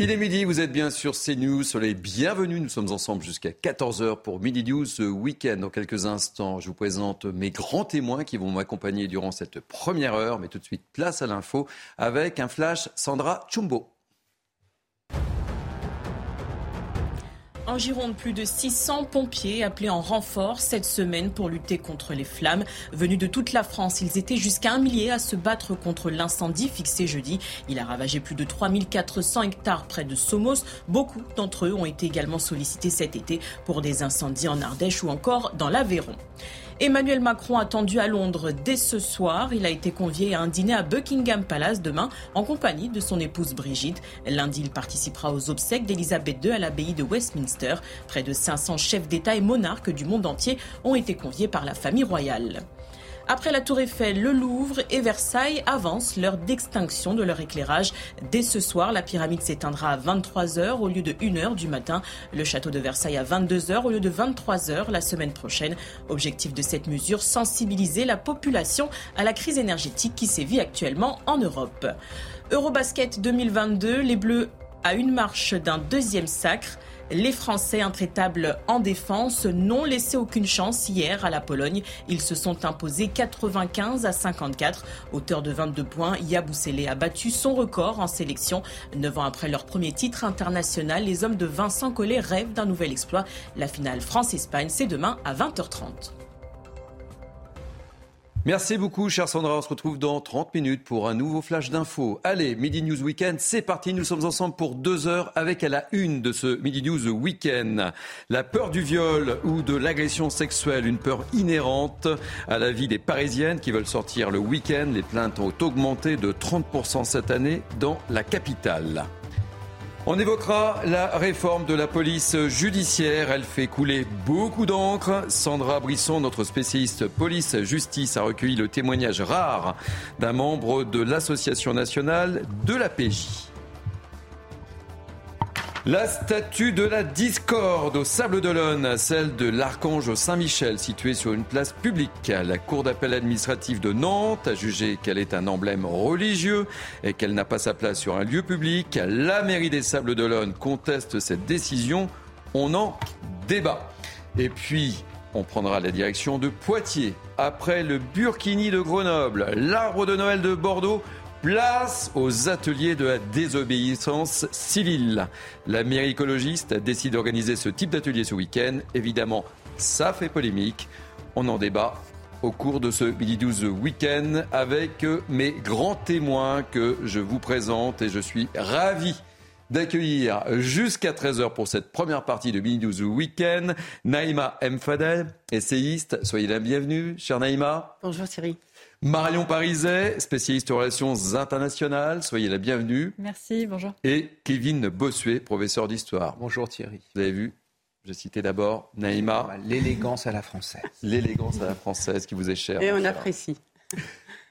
Il est midi, vous êtes bien sur CNews, soleil bienvenue, nous sommes ensemble jusqu'à 14h pour Midi News ce week-end. Dans quelques instants, je vous présente mes grands témoins qui vont m'accompagner durant cette première heure, mais tout de suite place à l'info avec un flash Sandra Chumbo. En Gironde, plus de 600 pompiers appelés en renfort cette semaine pour lutter contre les flammes. Venus de toute la France, ils étaient jusqu'à un millier à se battre contre l'incendie fixé jeudi. Il a ravagé plus de 3400 hectares près de Somos. Beaucoup d'entre eux ont été également sollicités cet été pour des incendies en Ardèche ou encore dans l'Aveyron. Emmanuel Macron attendu à Londres dès ce soir. Il a été convié à un dîner à Buckingham Palace demain en compagnie de son épouse Brigitte. Lundi, il participera aux obsèques d'Elisabeth II à l'abbaye de Westminster. Près de 500 chefs d'État et monarques du monde entier ont été conviés par la famille royale. Après la Tour Eiffel, le Louvre et Versailles avancent l'heure d'extinction de leur éclairage. Dès ce soir, la pyramide s'éteindra à 23h au lieu de 1h du matin. Le château de Versailles à 22h au lieu de 23h la semaine prochaine. Objectif de cette mesure, sensibiliser la population à la crise énergétique qui sévit actuellement en Europe. Eurobasket 2022, les Bleus à une marche d'un deuxième sacre. Les Français intraitables en défense n'ont laissé aucune chance hier à la Pologne. Ils se sont imposés 95 à 54. Auteur de 22 points, Yabusele a battu son record en sélection. Neuf ans après leur premier titre international, les hommes de Vincent Collet rêvent d'un nouvel exploit. La finale France-Espagne, c'est demain à 20h30. Merci beaucoup, cher Sandra. On se retrouve dans 30 minutes pour un nouveau flash d'infos. Allez, Midi News Weekend, c'est parti. Nous sommes ensemble pour deux heures avec à la une de ce Midi News Weekend. La peur du viol ou de l'agression sexuelle, une peur inhérente à la vie des Parisiennes qui veulent sortir le week-end. Les plaintes ont augmenté de 30% cette année dans la capitale. On évoquera la réforme de la police judiciaire. Elle fait couler beaucoup d'encre. Sandra Brisson, notre spécialiste police-justice, a recueilli le témoignage rare d'un membre de l'Association nationale de la PJ. La statue de la discorde au Sable d'Olonne, celle de l'archange Saint-Michel, située sur une place publique. La Cour d'appel administrative de Nantes a jugé qu'elle est un emblème religieux et qu'elle n'a pas sa place sur un lieu public. La mairie des Sables d'Olonne conteste cette décision. On en débat. Et puis, on prendra la direction de Poitiers. Après le Burkini de Grenoble, l'arbre de Noël de Bordeaux, Place aux ateliers de la désobéissance civile. La mairie écologiste décide d'organiser ce type d'atelier ce week-end. Évidemment, ça fait polémique. On en débat au cours de ce Midi 12 Week-end avec mes grands témoins que je vous présente et je suis ravi d'accueillir jusqu'à 13h pour cette première partie de Midi 12 Week-end Naïma M. Fadel, essayiste. Soyez la bienvenue, chère Naïma. Bonjour Thierry. Marion Pariset, spécialiste en relations internationales, soyez la bienvenue. Merci, bonjour. Et Kevin Bossuet, professeur d'histoire. Bonjour Thierry. Vous avez vu, j'ai cité d'abord Naïma. L'élégance à la française. L'élégance à la française qui vous est chère. Et on apprécie.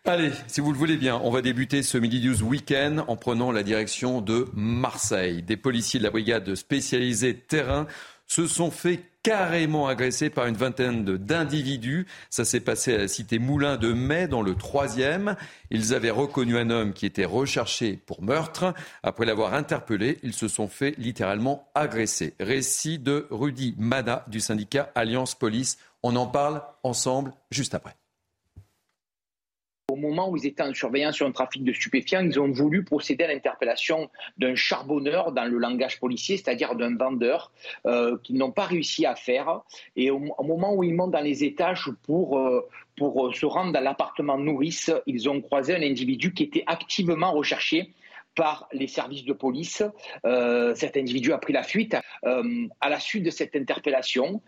Allez, si vous le voulez bien, on va débuter ce Midi News Week-end en prenant la direction de Marseille. Des policiers de la brigade spécialisée terrain se sont fait carrément agressés par une vingtaine d'individus. Ça s'est passé à la cité Moulin de Mai, dans le troisième. Ils avaient reconnu un homme qui était recherché pour meurtre. Après l'avoir interpellé, ils se sont fait littéralement agresser. Récit de Rudy Mana du syndicat Alliance Police. On en parle ensemble juste après. Au moment où ils étaient en surveillance sur un trafic de stupéfiants, ils ont voulu procéder à l'interpellation d'un charbonneur dans le langage policier, c'est-à-dire d'un vendeur, euh, qu'ils n'ont pas réussi à faire. Et au, moment où ils montent dans les étages pour, euh, pour se rendre dans l'appartement nourrice, ils ont croisé un individu qui était activement recherché par les services de police. Euh, cet individu a pris la fuite. Euh, à la suite de cette interpellation,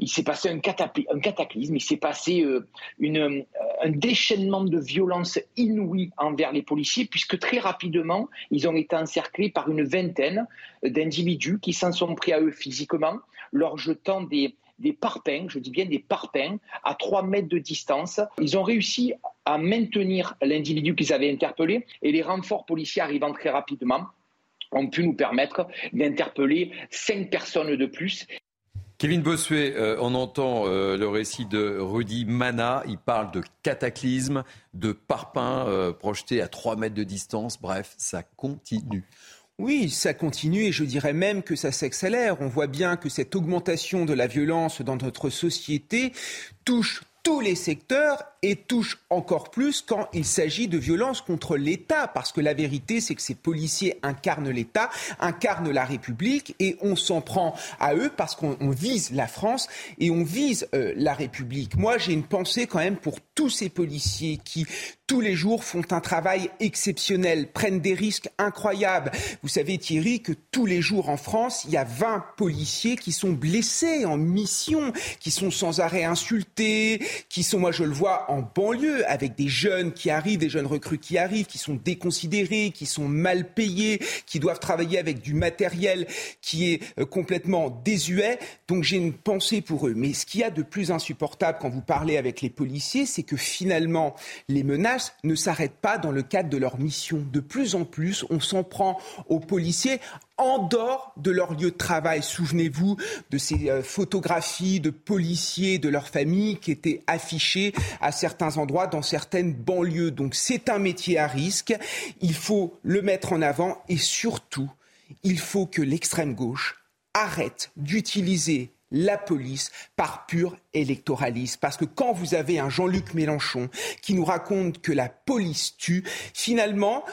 il s'est passé un, cataclysme, il s'est passé euh, un déchaînement de violence inouïe envers les policiers, puisque très rapidement, ils ont été encerclés par une vingtaine d'individus qui s'en sont pris à eux physiquement, leur jetant des, des parpaings, je dis bien des parpaings, à 3 mètres de distance. Ils ont réussi à maintenir l'individu qu'ils avaient interpellé et les renforts policiers arrivant très rapidement ont pu nous permettre d'interpeller cinq personnes de plus. Kevin Bossuet, euh, on entend euh, le récit de Rudy Mana. Il parle de cataclysme, de parpaings euh, projetés à 3 mètres de distance. Bref, ça continue. Oui, ça continue et je dirais même que ça s'accélère. On voit bien que cette augmentation de la violence dans notre société touche tous les secteurs et touche encore plus quand il s'agit de violences contre l'État, parce que la vérité, c'est que ces policiers incarnent l'État, incarnent la République, et on s'en prend à eux parce qu'on vise la France et on vise euh, la République. Moi, j'ai une pensée quand même pour tous ces policiers qui tous les jours font un travail exceptionnel, prennent des risques incroyables. Vous savez Thierry que tous les jours en France, il y a 20 policiers qui sont blessés en mission, qui sont sans arrêt insultés, qui sont, moi je le vois, en banlieue, avec des jeunes qui arrivent, des jeunes recrues qui arrivent, qui sont déconsidérés, qui sont mal payés, qui doivent travailler avec du matériel qui est euh, complètement désuet. Donc j'ai une pensée pour eux. Mais ce qu'il y a de plus insupportable quand vous parlez avec les policiers, c'est que finalement, les menaces ne s'arrêtent pas dans le cadre de leur mission. De plus en plus, on s'en prend aux policiers en dehors de leur lieu de travail. Souvenez-vous de ces euh, photographies de policiers, de leurs familles qui étaient affichées à certains endroits dans certaines banlieues. Donc c'est un métier à risque. Il faut le mettre en avant et surtout, il faut que l'extrême gauche arrête d'utiliser la police par pur électoralisme. Parce que quand vous avez un Jean-Luc Mélenchon qui nous raconte que la police tue, finalement,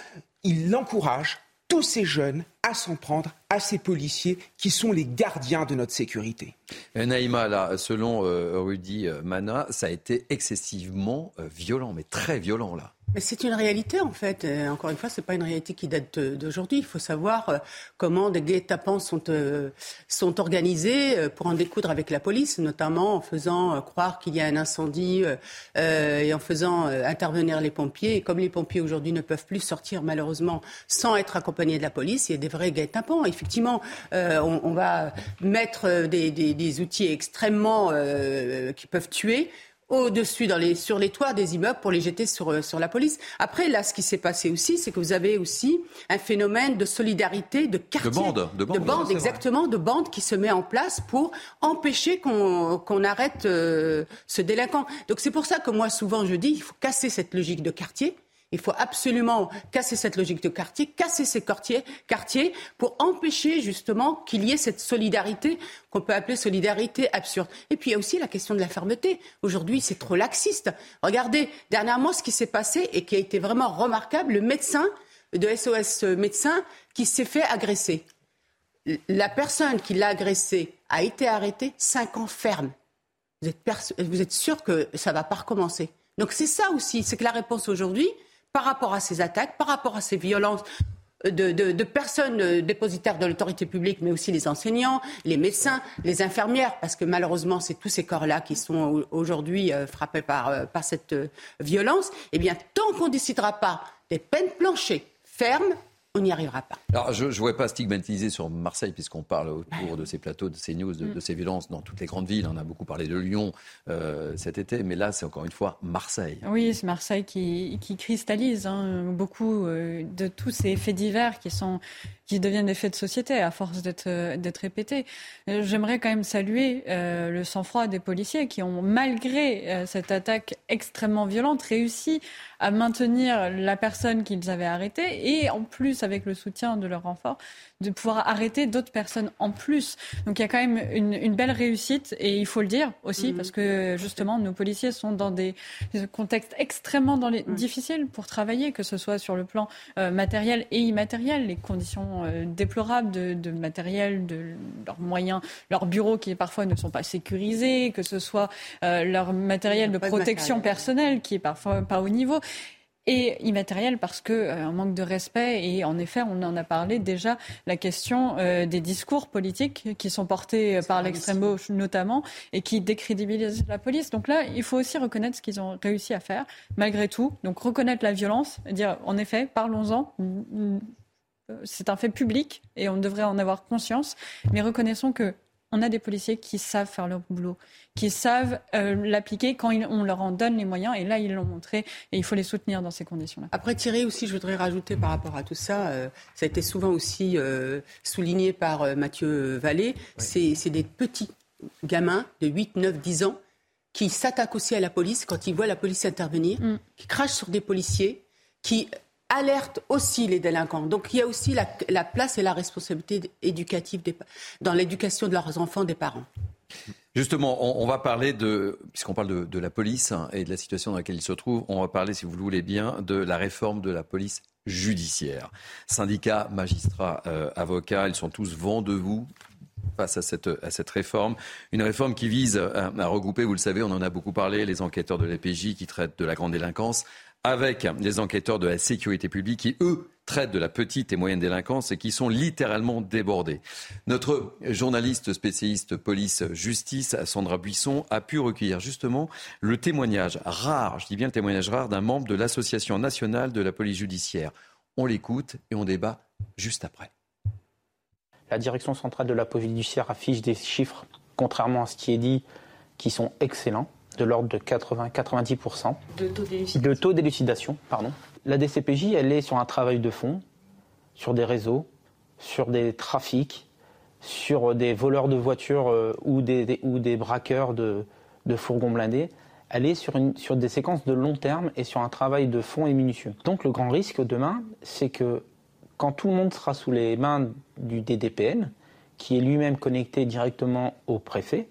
il encourage tous ces jeunes à s'en prendre à ces policiers qui sont les gardiens de notre sécurité. Naïma, là, selon euh, Rudy euh, Mana, ça a été excessivement euh, violent, mais très violent là. Mais c'est une réalité en fait. encore une fois, c'est pas une réalité qui date d'aujourd'hui. Il faut savoir comment des guet-apens sont sont organisés pour en découdre avec la police, notamment en faisant croire qu'il y a un incendie et en faisant intervenir les pompiers. Et comme les pompiers aujourd'hui ne peuvent plus sortir malheureusement sans être accompagnés de la police, il y a des vrais guet-apens. Effectivement, on, va mettre des, outils extrêmement euh, qui peuvent tuer au-dessus, sur les toits des immeubles pour les jeter sur, euh, sur la police. Après, là, ce qui s'est passé aussi, c'est que vous avez aussi un phénomène de solidarité, de quartier. De bande. De bande, exactement, de bande qui se met en place pour empêcher qu'on arrête euh, ce délinquant. Donc c'est pour ça que moi, souvent, je dis, il faut casser cette logique de quartier il faut absolument casser cette logique de quartier, casser ces quartiers, quartiers pour empêcher justement qu'il y ait cette solidarité qu'on peut appeler solidarité absurde. Et puis il y a aussi la question de la fermeté. Aujourd'hui, c'est trop laxiste. Regardez dernièrement ce qui s'est passé et qui a été vraiment remarquable, le médecin de SOS médecin qui s'est fait agresser. La personne qui l'a agressé a été arrêtée, cinq ans ferme. Vous êtes, vous êtes sûr que ça ne va pas recommencer? Donc c'est ça aussi, c'est que la réponse aujourd'hui, par rapport à ces attaques, par rapport à ces violences de, personnes euh, dépositaires de l'autorité publique, mais aussi les enseignants, les médecins, les infirmières, parce que malheureusement, c'est tous ces corps-là qui sont aujourd'hui euh, frappés par, euh, par cette violence. Eh bien, tant qu'on ne décidera pas des peines planchées fermes, on n'y arrivera pas. Alors, je ne voudrais pas stigmatiser sur Marseille, puisqu'on parle autour de ces plateaux, de ces news, de, mm. ces violences dans toutes les grandes villes. On a beaucoup parlé de Lyon euh, cet été, mais là, c'est encore une fois Marseille. Oui, c'est Marseille qui, cristallise hein, beaucoup euh, de tous ces faits divers qui sont qui deviennent des faits de société à force d'être euh, d'être répétés. J'aimerais quand même saluer le sang-froid des policiers qui ont, malgré cette attaque extrêmement violente, réussi à maintenir la personne qu'ils avaient arrêtée et en plus avec le soutien de leur renfort de pouvoir arrêter d'autres personnes en plus. Donc il y a quand même une, belle réussite et il faut le dire aussi mhm. parce que justement nos policiers sont dans des, contextes extrêmement dans les, difficiles pour travailler, que ce soit sur le plan euh, matériel et immatériel, les conditions euh, déplorables de, matériel, de leurs moyens, leurs bureaux qui parfois ne sont pas sécurisés, que ce soit euh, leur matériel de protection personnelle qui est parfois pas au niveau et immatériel parce que euh, un manque de respect et en effet on en a parlé déjà la question euh, des discours politiques qui sont portés euh, par l'extrême gauche notamment et qui décrédibilisent la police. Donc là, il faut aussi reconnaître ce qu'ils ont réussi à faire malgré tout. Donc reconnaître la violence, dire en effet, parlons-en. C'est un fait public et on devrait en avoir conscience, mais reconnaissons que on a des policiers qui savent faire leur boulot, qui savent euh, l'appliquer quand on leur en donne les moyens. Et là, ils l'ont montré et il faut les soutenir dans ces conditions-là. Après, Thierry, aussi, je voudrais rajouter par rapport à tout ça, euh, ça a été souvent aussi euh, souligné par Mathieu Vallée, c'est des petits gamins de 8, 9, 10 ans qui s'attaquent aussi à la police quand ils voient la police intervenir, mm. qui crachent sur des policiers, qui alerte aussi les délinquants. Donc il y a aussi la, place et la responsabilité éducative dans l'éducation de leurs enfants des parents. Justement, on, va parler de, puisqu'on parle de, la police hein, et de la situation dans laquelle il se trouve, on va parler, si vous le voulez bien, de la réforme de la police judiciaire. Syndicats, magistrats, euh, avocats, ils sont tous vent de vous face à cette, réforme. Une réforme qui vise à, à, regrouper, vous le savez, on en a beaucoup parlé, les enquêteurs de l'EPJ qui traitent de la grande délinquance avec les enquêteurs de la sécurité publique qui, eux, traitent de la petite et moyenne délinquance et qui sont littéralement débordés. Notre journaliste spécialiste police-justice, Sandra Buisson, a pu recueillir justement le témoignage rare, je dis bien le témoignage rare, d'un membre de l'Association nationale de la police judiciaire. On l'écoute et on débat juste après. La direction centrale de la police judiciaire affiche des chiffres, contrairement à ce qui est dit, qui sont excellents de l'ordre de 80-90% de taux d'élucidation. pardon. La DCPJ, elle est sur un travail de fond, sur des réseaux, sur des trafics, sur des voleurs de voitures euh, ou, des, ou des braqueurs de, fourgons blindés. Elle est sur, une, sur des séquences de long terme et sur un travail de fond et minutieux. Donc le grand risque demain, c'est que quand tout le monde sera sous les mains du DDPN, qui est lui-même connecté directement au préfet,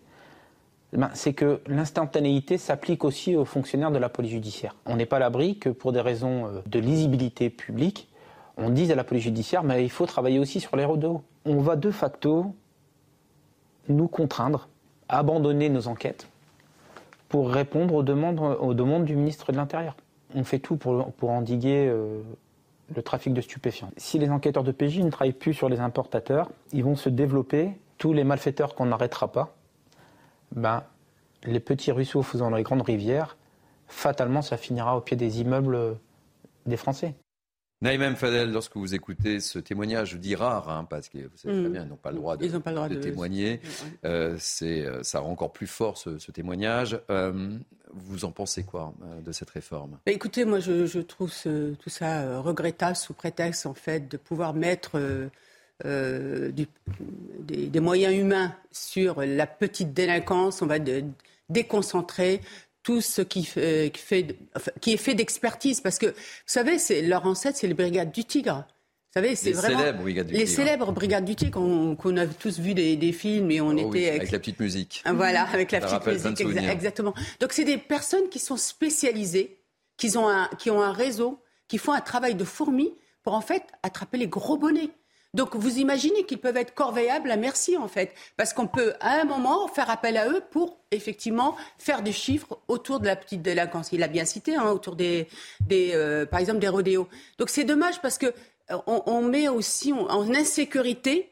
ben, c'est que l'instantanéité s'applique aussi aux fonctionnaires de la police judiciaire. On n'est pas à l'abri que pour des raisons euh, de lisibilité publique, on dise à la police judiciaire, mais il faut travailler aussi sur les de On va de facto nous contraindre à abandonner nos enquêtes pour répondre aux demandes, du ministre de l'Intérieur. On fait tout pour, pour endiguer euh, le trafic de stupéfiants. Si les enquêteurs de PJ ne travaillent plus sur les importateurs, ils vont se développer tous les malfaiteurs qu'on n'arrêtera pas ben, les petits ruisseaux faisant les grandes rivières, fatalement, ça finira au pied des immeubles des Français. Naïm Fadel, lorsque vous écoutez ce témoignage, je dis rare, hein, parce que vous savez très mm. bien, ils n'ont pas le droit de, témoigner. Euh, euh, ça rend encore plus fort ce, témoignage. Euh, vous en pensez quoi de cette réforme? Bah, Écoutez, moi, je, trouve tout ça regrettable sous prétexte, en fait, de pouvoir mettre euh, des, moyens humains sur la petite délinquance, on va déconcentrer tout ce qui, fait, qui est fait d'expertise. Parce que, vous savez, leur ancêtre, c'est les brigades du Tigre. Vous savez, c'est vraiment célèbres brigades du les célèbres brigades du Tigre qu'on a tous vu des, films et on oh était avec... la petite musique. Ah, voilà, avec la petite musique, exactement. Donc c'est des personnes qui sont spécialisées, qui ont un, qui ont un réseau, qui font un travail de fourmi pour en fait attraper les gros bonnets. Donc vous imaginez qu'ils peuvent être corvéables à merci en fait, parce qu'on peut à un moment faire appel à eux pour effectivement faire des chiffres autour de la petite délinquance. Il a bien cité hein, autour des, euh, par exemple des rodéos. Donc c'est dommage parce que euh, on, met aussi en insécurité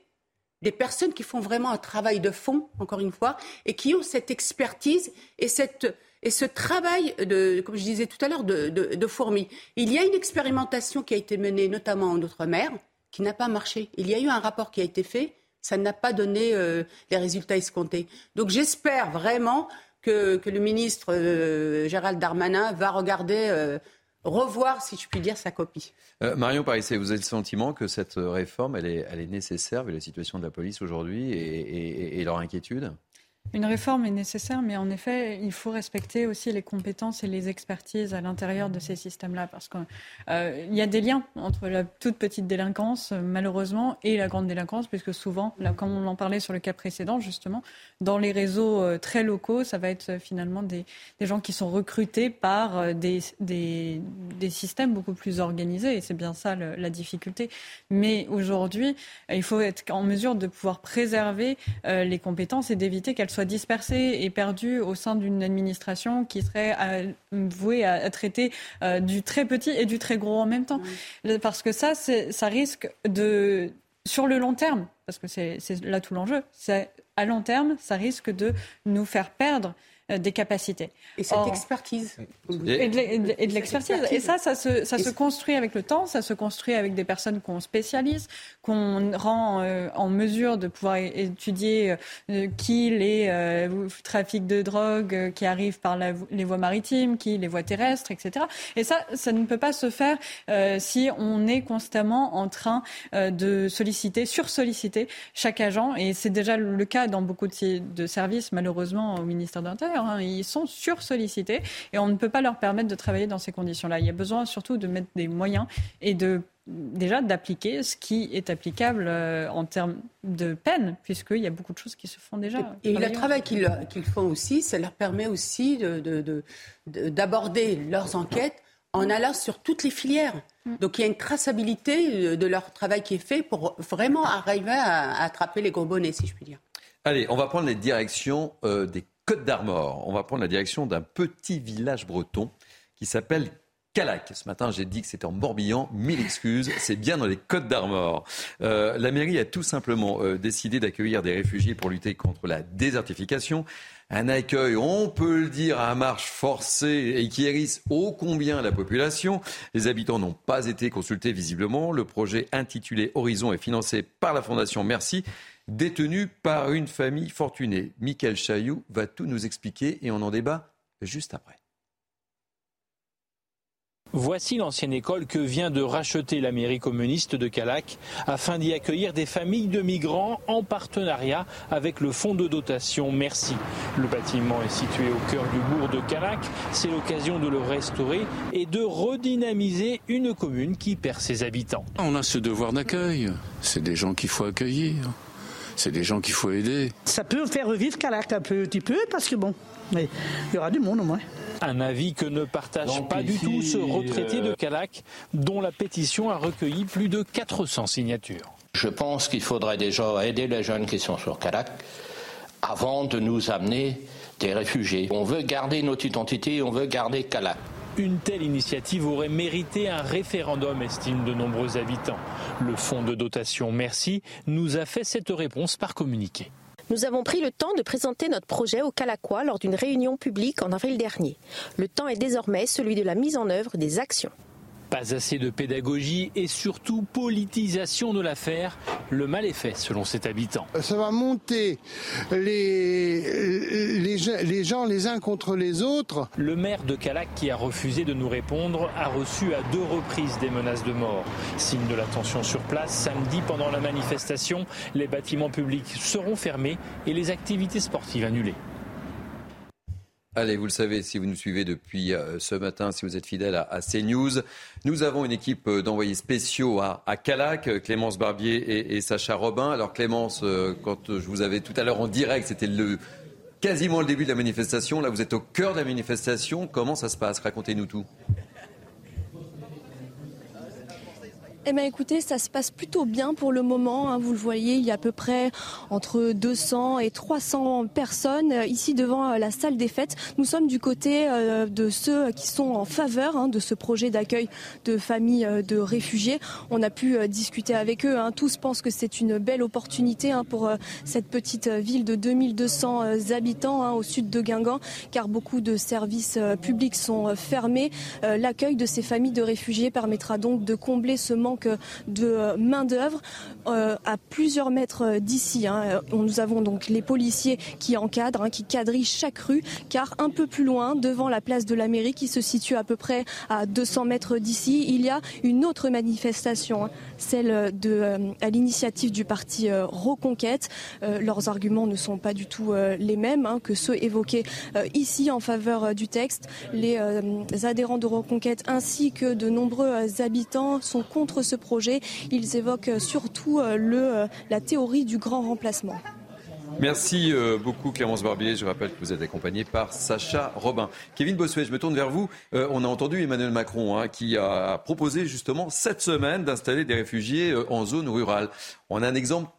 des personnes qui font vraiment un travail de fond, encore une fois, et qui ont cette expertise et cette et ce travail de, comme je disais tout à l'heure, de, de, de fourmis. Il y a une expérimentation qui a été menée notamment en Outre-mer, qui n'a pas marché. Il y a eu un rapport qui a été fait, ça n'a pas donné euh, les résultats escomptés. Donc j'espère vraiment que, le ministre euh, Gérald Darmanin va regarder, euh, revoir, si je puis dire, sa copie. Marion Parissé, vous avez le sentiment que cette réforme, elle est, elle est nécessaire vu la situation de la police aujourd'hui et leur inquiétude? Une réforme est nécessaire, mais en effet, il faut respecter aussi les compétences et les expertises à l'intérieur de ces systèmes-là, parce qu'il euh, y a des liens entre la toute petite délinquance, malheureusement, et la grande délinquance, puisque souvent, comme on en parlait sur le cas précédent, justement, dans les réseaux euh, très locaux, ça va être euh, finalement des, gens qui sont recrutés par des, des, des, systèmes beaucoup plus organisés, et c'est bien ça la difficulté. Mais aujourd'hui, il faut être en mesure de pouvoir préserver les compétences et d'éviter qu'elles soit dispersée et perdue au sein d'une administration qui serait vouée à, traiter euh, du très petit et du très gros en même temps. Parce que ça, ça risque de, sur le long terme, parce que c'est là tout l'enjeu, à long terme, ça risque de nous faire perdre euh, des capacités. Et cette expertise. Et de, l'expertise. Et ça, ça se, ça se construit avec le temps, ça se construit avec des personnes qu'on spécialise, qu'on rend euh, en mesure de pouvoir étudier euh, qui les trafics de drogue qui arrivent par les voies maritimes, qui les voies terrestres, etc. Et ça, ça ne peut pas se faire si on est constamment en train de solliciter, sur-solliciter chaque agent. Et c'est déjà le cas dans beaucoup de, de services, malheureusement, au ministère de l'Intérieur dire. Hein. Ils sont sursollicités et on ne peut pas leur permettre de travailler dans ces conditions-là. Il y a besoin surtout de mettre des moyens et de déjà d'appliquer ce qui est applicable euh, en termes de peine, puisqu'il y a beaucoup de choses qui se font déjà. Et, le travail qu'ils font aussi, ça leur permet aussi d'aborder de, leurs enquêtes en allant sur toutes les filières. Mm. Donc il y a une traçabilité de leur travail qui est fait pour vraiment arriver à, attraper les gros bonnets, si je puis dire. Allez, on va prendre les directions euh, des Côtes d'Armor. On va prendre la direction d'un petit village breton qui s'appelle Calac. Ce matin, j'ai dit que c'était en Morbihan. Mille excuses. C'est bien dans les Côtes d'Armor. Euh, la mairie a tout simplement euh, décidé d'accueillir des réfugiés pour lutter contre la désertification. Un accueil, on peut le dire, à marche forcée et qui hérisse ô combien la population. Les habitants n'ont pas été consultés visiblement. Le projet intitulé Horizon est financé par la Fondation Merci, détenu par une famille fortunée. Michael Chailloux va tout nous expliquer et on en débat juste après. Voici l'ancienne école que vient de racheter la mairie communiste de Calac afin d'y accueillir des familles de migrants en partenariat avec le fonds de dotation Merci. Le bâtiment est situé au cœur du bourg de Calac. C'est l'occasion de le restaurer et de redynamiser une commune qui perd ses habitants. On a ce devoir d'accueil. C'est des gens qu'il faut accueillir. C'est des gens qu'il faut aider. Ça peut faire revivre Calac un petit peu parce que bon, il y aura du monde au moins. Un avis que ne partage pas du tout ce retraité de euh, Calac, dont la pétition a recueilli plus de 400 signatures. Je pense qu'il faudrait déjà aider les jeunes qui sont sur Calac avant de nous amener des réfugiés. On veut garder notre identité, on veut garder Calac. Une telle initiative aurait mérité un référendum, estiment de nombreux habitants. Le fonds de dotation Merci nous a fait cette réponse par communiqué. Nous avons pris le temps de présenter notre projet au Calaquois lors d'une réunion publique en avril dernier. Le temps est désormais celui de la mise en œuvre des actions. Pas assez de pédagogie et surtout politisation de l'affaire. Le mal est fait selon cet habitant. Ça va monter les, les, gens les uns contre les autres. Le maire de Calac qui a refusé de nous répondre a reçu à deux reprises des menaces de mort. Signe de la tension sur place, samedi pendant la manifestation, les bâtiments publics seront fermés et les activités sportives annulées. Allez, vous le savez, si vous nous suivez depuis euh, ce matin, si vous êtes fidèle à, CNews, nous avons une équipe euh, d'envoyés spéciaux à, Calac, euh, Clémence Barbier et, Sacha Robin. Alors Clémence, quand je vous avais tout à l'heure en direct, c'était le quasiment le début de la manifestation. Là, vous êtes au cœur de la manifestation. Comment ça se passe? Racontez-nous tout. Eh bien écoutez, ça se passe plutôt bien pour le moment. Hein. vous le voyez, il y a à peu près entre 200 et 300 personnes euh, ici devant euh, la salle des fêtes. Nous sommes du côté euh, de ceux qui sont en faveur hein, de ce projet d'accueil de familles de réfugiés. On a pu discuter avec eux. Hein. Tous pensent que c'est une belle opportunité pour cette petite ville de 2200 habitants au sud de Guingamp, car beaucoup de services publics sont fermés. L'accueil de ces familles de réfugiés permettra donc de combler ce manque de euh, main-d'œuvre euh, à plusieurs mètres d'ici. Hein. Euh, nous avons donc les policiers qui encadrent, hein, qui quadrillent chaque rue, car un peu plus loin, devant la place de la mairie, qui se situe à peu près à 200 mètres d'ici, il y a une autre manifestation, hein, celle de, à l'initiative du parti Reconquête. leurs arguments ne sont pas du tout les mêmes que ceux évoqués ici en faveur du texte. Les adhérents de Reconquête ainsi que de nombreux habitants sont contre ce projet. Ils évoquent surtout euh, le, euh, la théorie du grand remplacement. Merci euh, beaucoup Clémence Barbier. Je rappelle que vous êtes accompagné par Sacha Robin. Kevin Bossuet, je me tourne vers vous. on a entendu Emmanuel Macron hein, qui a proposé justement cette semaine d'installer des réfugiés en zone rurale. On a un exemple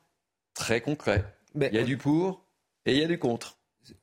très concret. il y a du pour et il y a du contre.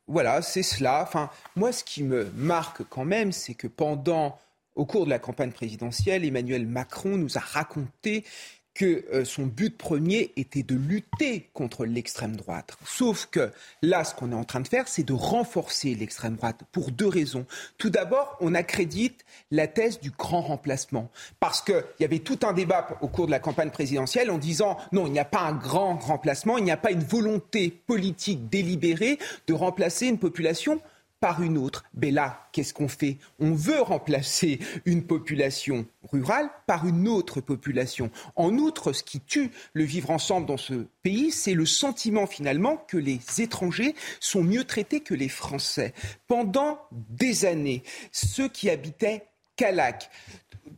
Voilà, c'est cela. Enfin, moi, ce qui me marque quand même, c'est que pendant au cours de la campagne présidentielle, Emmanuel Macron nous a raconté que euh, son but premier était de lutter contre l'extrême droite. Sauf que là, ce qu'on est en train de faire, c'est de renforcer l'extrême droite pour deux raisons. Tout d'abord, on accrédite la thèse du grand remplacement. Parce qu'il y avait tout un débat au cours de la campagne présidentielle en disant non, il n'y a pas un grand remplacement, il n'y a pas une volonté politique délibérée de remplacer une population par une autre. Mais là, qu'est-ce qu'on fait? On veut remplacer une population rurale par une autre population. En outre, ce qui tue le vivre ensemble dans ce pays, c'est le sentiment finalement que les étrangers sont mieux traités que les Français. Pendant des années, ceux qui habitaient Calac,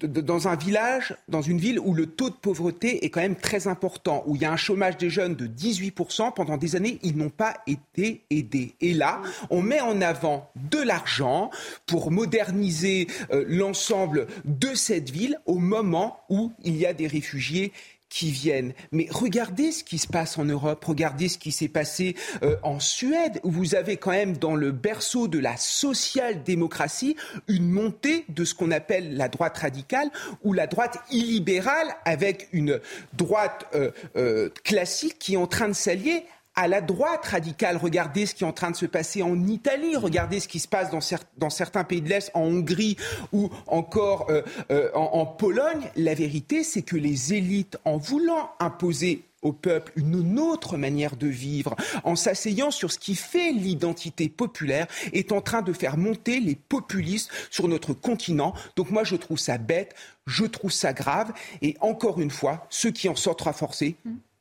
dans un village, dans une ville où le taux de pauvreté est quand même très important, où il y a un chômage des jeunes de 18%, pendant des années, ils n'ont pas été aidés. Et là, on met en avant de l'argent pour moderniser euh, l'ensemble de cette ville au moment où il y a des réfugiés qui viennent. Mais regardez ce qui se passe en Europe, regardez ce qui s'est passé euh, en Suède, où vous avez quand même dans le berceau de la social-démocratie une montée de ce qu'on appelle la droite radicale ou la droite illibérale avec une droite euh, euh, classique qui est en train de s'allier à la droite radicale. Regardez ce qui est en train de se passer en Italie, regardez ce qui se passe dans, certains pays de l'Est, en Hongrie ou encore euh, euh, en, Pologne. La vérité, c'est que les élites, en voulant imposer au peuple une autre manière de vivre, en s'asseyant sur ce qui fait l'identité populaire, est en train de faire monter les populistes sur notre continent. Donc moi, je trouve ça bête, je trouve ça grave, et encore une fois, ceux qui en sortent renforcés,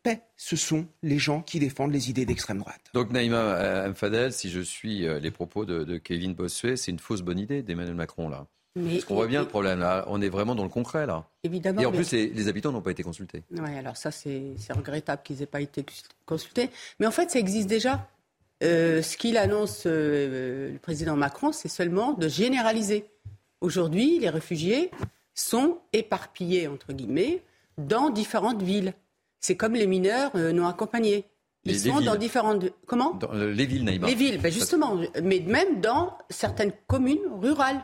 mmh ce sont les gens qui défendent les idées d'extrême droite. Donc Naïma euh, Mfadel, si je suis euh, les propos de, Kevin Bossuet, c'est une fausse bonne idée d'Emmanuel Macron là. Mais, Parce qu'on voit bien le problème là, on est vraiment dans le concret là. Évidemment. Et en plus, les, habitants n'ont pas été consultés. Oui, alors ça c'est regrettable qu'ils n'aient pas été consultés. Mais en fait, ça existe déjà. Euh, ce qu'il annonce, le président Macron, c'est seulement de généraliser. Aujourd'hui, les réfugiés sont éparpillés, entre guillemets, dans différentes villes. C'est comme les mineurs euh, non accompagnés. Ils sont dans différentes. Comment dans euh, Les villes, Naïma. Les villes, ben justement. Mais même dans certaines communes rurales.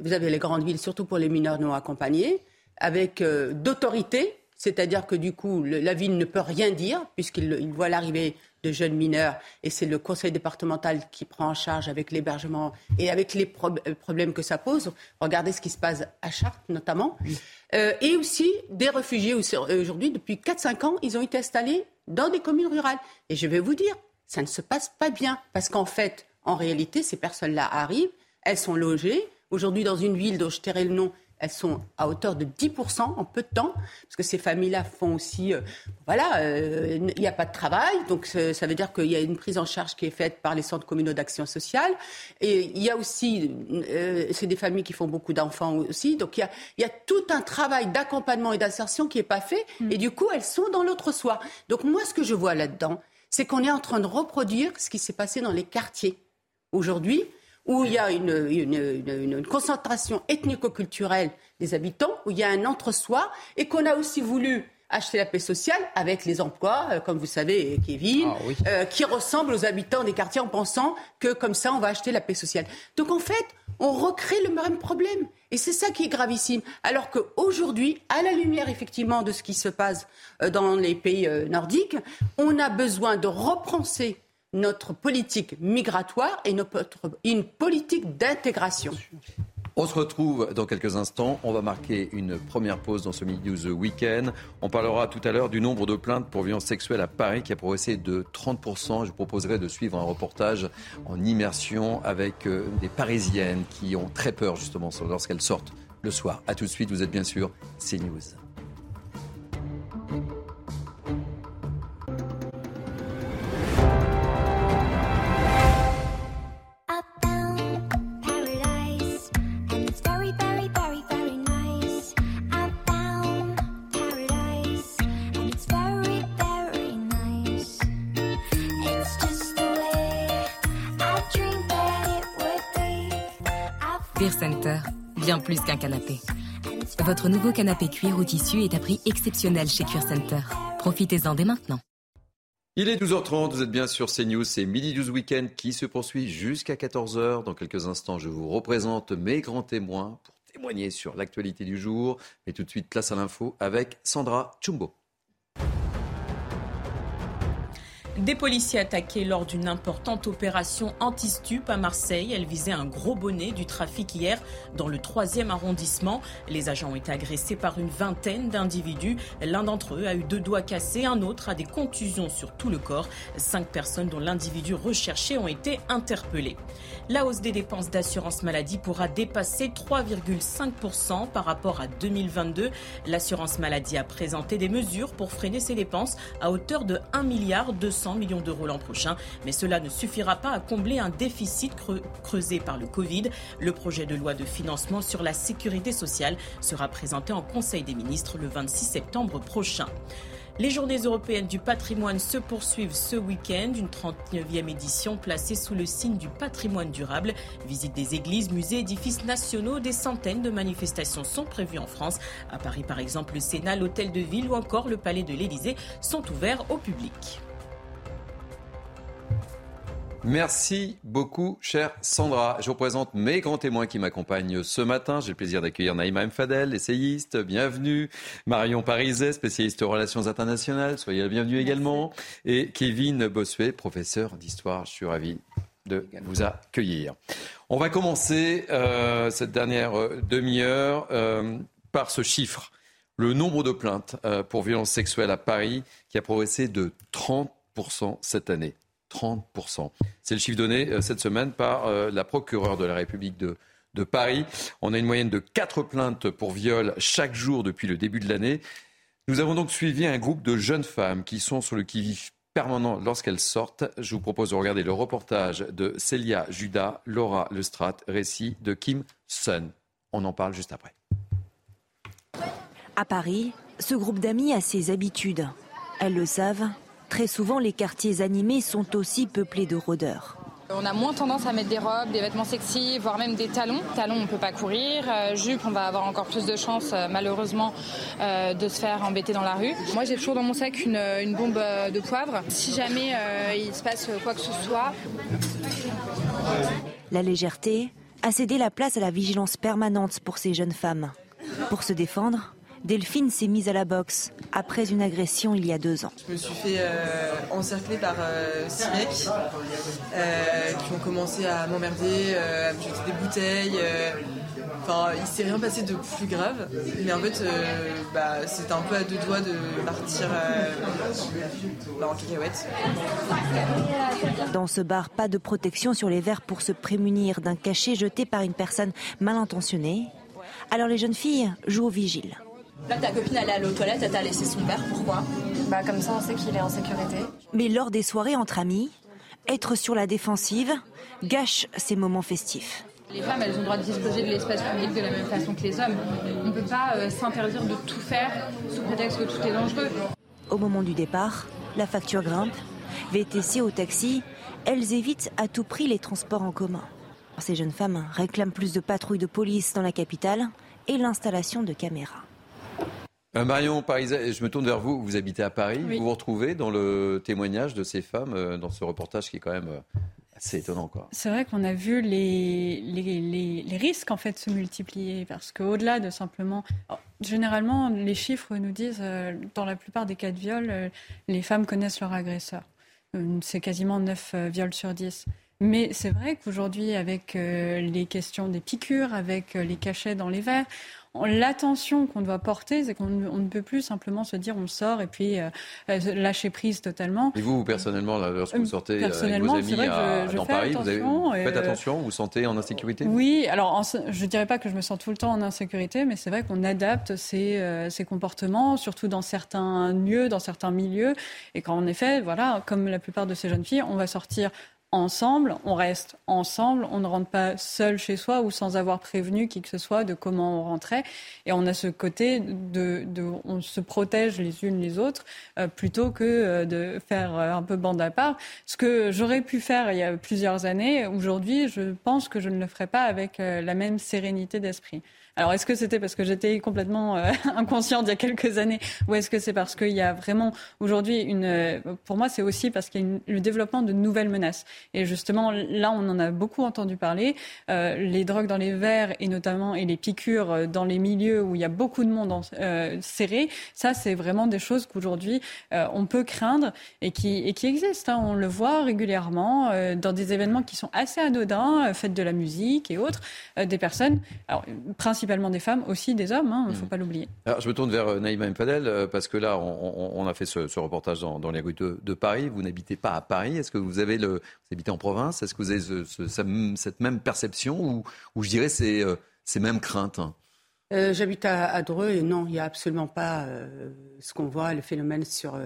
Vous avez les grandes villes, surtout pour les mineurs non accompagnés, avec euh, d'autorité, c'est-à-dire que du coup, la ville ne peut rien dire, puisqu'il voit l'arrivée de jeunes mineurs, et c'est le conseil départemental qui prend en charge avec l'hébergement et avec les euh, problèmes que ça pose. Regardez ce qui se passe à Chartres notamment. Euh, et aussi des réfugiés aujourd'hui, depuis 4-5 ans, ils ont été installés dans des communes rurales. Et je vais vous dire, ça ne se passe pas bien, parce qu'en fait, en réalité, ces personnes-là arrivent, elles sont logées. Aujourd'hui, dans une ville dont je tairai le nom, elles sont à hauteur de 10% en peu de temps, parce que ces familles-là font aussi, euh, voilà, euh, il n'y a pas de travail, donc ça veut dire qu'il y a une prise en charge qui est faite par les centres communaux d'action sociale, et il y a aussi, euh, c'est des familles qui font beaucoup d'enfants aussi, donc il y, a, il y a, tout un travail d'accompagnement et d'insertion qui n'est pas fait, mm. et du coup elles sont dans l'autre soi. Donc moi ce que je vois là-dedans, c'est qu'on est en train de reproduire ce qui s'est passé dans les quartiers. Aujourd'hui, où il y a une, concentration ethnico-culturelle des habitants, où il y a un entre-soi, et qu'on a aussi voulu acheter la paix sociale avec les emplois, euh, comme vous savez, Kevin, ah euh, qui ressemblent aux habitants des quartiers en pensant que comme ça, on va acheter la paix sociale. Donc en fait, on recrée le même problème. Et c'est ça qui est gravissime. Alors qu'aujourd'hui, à la lumière effectivement de ce qui se passe euh, dans les pays nordiques, on a besoin de repenser notre politique migratoire et une politique d'intégration. On se retrouve dans quelques instants. On va marquer une première pause dans ce Midi Weekend. On parlera tout à l'heure du nombre de plaintes pour violence sexuelle à Paris qui a progressé de 30%. Je vous proposerai de suivre un reportage en immersion avec euh, des Parisiennes qui ont très peur justement lorsqu'elles sortent le soir. A tout de suite, vous êtes bien sûr CNews. Plus qu'un canapé. Votre nouveau canapé cuir ou tissu est à prix exceptionnel chez Cuir Center. Profitez-en dès maintenant. Il est 12h30, vous êtes bien sur CNews, c'est Midi 12 Weekend qui se poursuit jusqu'à 14h. Dans quelques instants, je vous représente mes grands témoins pour témoigner sur l'actualité du jour. Et tout de suite, place à l'info avec Sandra Chumbo. Des policiers attaqués lors d'une importante opération anti-stup à Marseille. Elle visait un gros bonnet du trafic hier dans le 3e arrondissement. Les agents ont été agressés par une vingtaine d'individus. L'un d'entre eux a eu deux doigts cassés, un autre a des contusions sur tout le corps. Cinq personnes dont l'individu recherché ont été interpellées. La hausse des dépenses d'assurance maladie pourra dépasser 3,5% par rapport à 2022. L'assurance maladie a présenté des mesures pour freiner ses dépenses à hauteur de 1 milliard 200 millions d'euros l'an prochain. Mais cela ne suffira pas à combler un déficit creusé par le Covid. Le projet de loi de financement sur la sécurité sociale sera présenté en Conseil des ministres le 26 septembre prochain. Les journées européennes du patrimoine se poursuivent ce week-end, une 39e édition placée sous le signe du patrimoine durable. Visite des églises, musées, édifices nationaux, des centaines de manifestations sont prévues en France. À Paris par exemple, le Sénat, l'Hôtel de Ville ou encore le Palais de l'Élysée sont ouverts au public. Merci beaucoup, chère Sandra. Je vous présente mes grands témoins qui m'accompagnent ce matin. J'ai le plaisir d'accueillir Naïma M. Fadel, essayiste. Bienvenue. Marion Pariset, spécialiste relations internationales. Soyez la bienvenue également. Et Kevin Bossuet, professeur d'histoire. Je suis ravi de vous accueillir. On va commencer euh, cette dernière euh, demi-heure euh, par ce chiffre. Le nombre de plaintes pour violences sexuelles à Paris qui a progressé de 30% cette année. 30%. C'est le chiffre donné euh, cette semaine par euh, la procureure de la République de, Paris. On a une moyenne de 4 plaintes pour viol chaque jour depuis le début de l'année. Nous avons donc suivi un groupe de jeunes femmes qui sont sur le qui-vive permanent lorsqu'elles sortent. Je vous propose de regarder le reportage de Célia Judas, Laura Lestrat, récit de Kim Sun. On en parle juste après. À Paris, ce groupe d'amis a ses habitudes. Elles le savent, Très souvent, les quartiers animés sont aussi peuplés de rôdeurs. On a moins tendance à mettre des robes, des vêtements sexy, voire même des talons. Talons, on ne peut pas courir. Euh, jupe, on va avoir encore plus de chances, euh, malheureusement, euh, de se faire embêter dans la rue. Moi, j'ai toujours dans mon sac une, bombe de poivre. Si jamais il se passe quoi que ce soit. La légèreté a cédé la place à la vigilance permanente pour ces jeunes femmes. Pour se défendre, Delphine s'est mise à la boxe après une agression il y a deux ans. Je me suis fait euh, encercler par euh, six mecs euh, qui ont commencé à m'emmerder, à me jeter des bouteilles. Enfin, il s'est rien passé de plus grave, mais en fait, bah, c'était un peu à deux doigts de partir bah, en cacahuète. Dans ce bar, pas de protection sur les verres pour se prémunir d'un cachet jeté par une personne mal intentionnée. Alors les jeunes filles jouent au vigile. Là, ta copine, elle est allée aux toilettes, elle t'a laissé son père, pourquoi? Bah, comme ça, on sait qu'il est en sécurité. Mais lors des soirées entre amis, être sur la défensive gâche ces moments festifs. Les femmes, elles ont le droit de disposer de l'espace public de la même façon que les hommes. On ne peut pas euh, s'interdire de tout faire sous prétexte que tout est dangereux. Au moment du départ, la facture grimpe. VTC au taxi, elles évitent à tout prix les transports en commun. Ces jeunes femmes réclament plus de patrouilles de police dans la capitale et l'installation de caméras. Euh, Marion Pariset, je me tourne vers vous. Vous habitez à Paris. Vous vous retrouvez dans le témoignage de ces femmes, euh, dans ce reportage qui est quand même euh, assez étonnant. C'est vrai qu'on a vu les, les, risques en fait se multiplier parce qu'au-delà de simplement. généralement, les chiffres nous disent, dans la plupart des cas de viol, les femmes connaissent leur agresseur. C'est quasiment 9 viols sur 10. Mais c'est vrai qu'aujourd'hui, avec les questions des piqûres, avec les cachets dans les verres, L'attention qu'on doit porter, c'est qu'on ne peut plus simplement se dire on sort et puis euh, euh, lâcher prise totalement. Et vous, personnellement, lorsque vous sortez avec vos amis dans Paris, vous, faites attention, vous vous sentez en insécurité Oui, alors je ne dirais pas que je me sens tout le temps en insécurité, mais c'est vrai qu'on adapte ces, euh, ces, comportements, surtout dans certains lieux, dans certains milieux. Et quand en effet, voilà, comme la plupart de ces jeunes filles, on va sortir ensemble, on reste ensemble, on ne rentre pas seul chez soi ou sans avoir prévenu qui que ce soit de comment on rentrait. Et on a ce côté de, on se protège les unes les autres euh, plutôt que euh, de faire euh, un peu bande à part. Ce que j'aurais pu faire il y a plusieurs années, aujourd'hui, je pense que je ne le ferai pas avec la même sérénité d'esprit. Alors, est-ce que c'était parce que j'étais complètement euh, inconsciente il y a quelques années ou est-ce que c'est parce qu'il y a vraiment aujourd'hui une. Euh, pour moi, c'est aussi parce qu'il y a le développement de nouvelles menaces. Et justement, là, on en a beaucoup entendu parler. Euh, les drogues dans les verres et notamment et les piqûres dans les milieux où il y a beaucoup de monde serré, ça, c'est vraiment des choses qu'aujourd'hui, on peut craindre et qui, existent. Hein. On le voit régulièrement dans des événements qui sont assez anodins, fêtes de la musique et autres, des personnes, principalement des femmes, aussi des hommes, il hein, ne faut mmh. pas l'oublier. Alors, je me tourne vers euh, Naïma Mfadel, euh, parce que là, on, a fait ce, reportage dans, les rues de, Paris. Vous n'habitez pas à Paris. Est-ce que vous avez le, vous habitez en province? Est-ce que vous avez cette même perception ou, je dirais ces, euh, ces mêmes craintes hein? J'habite à, Dreux et non, il n'y a absolument pas ce qu'on voit, le phénomène sur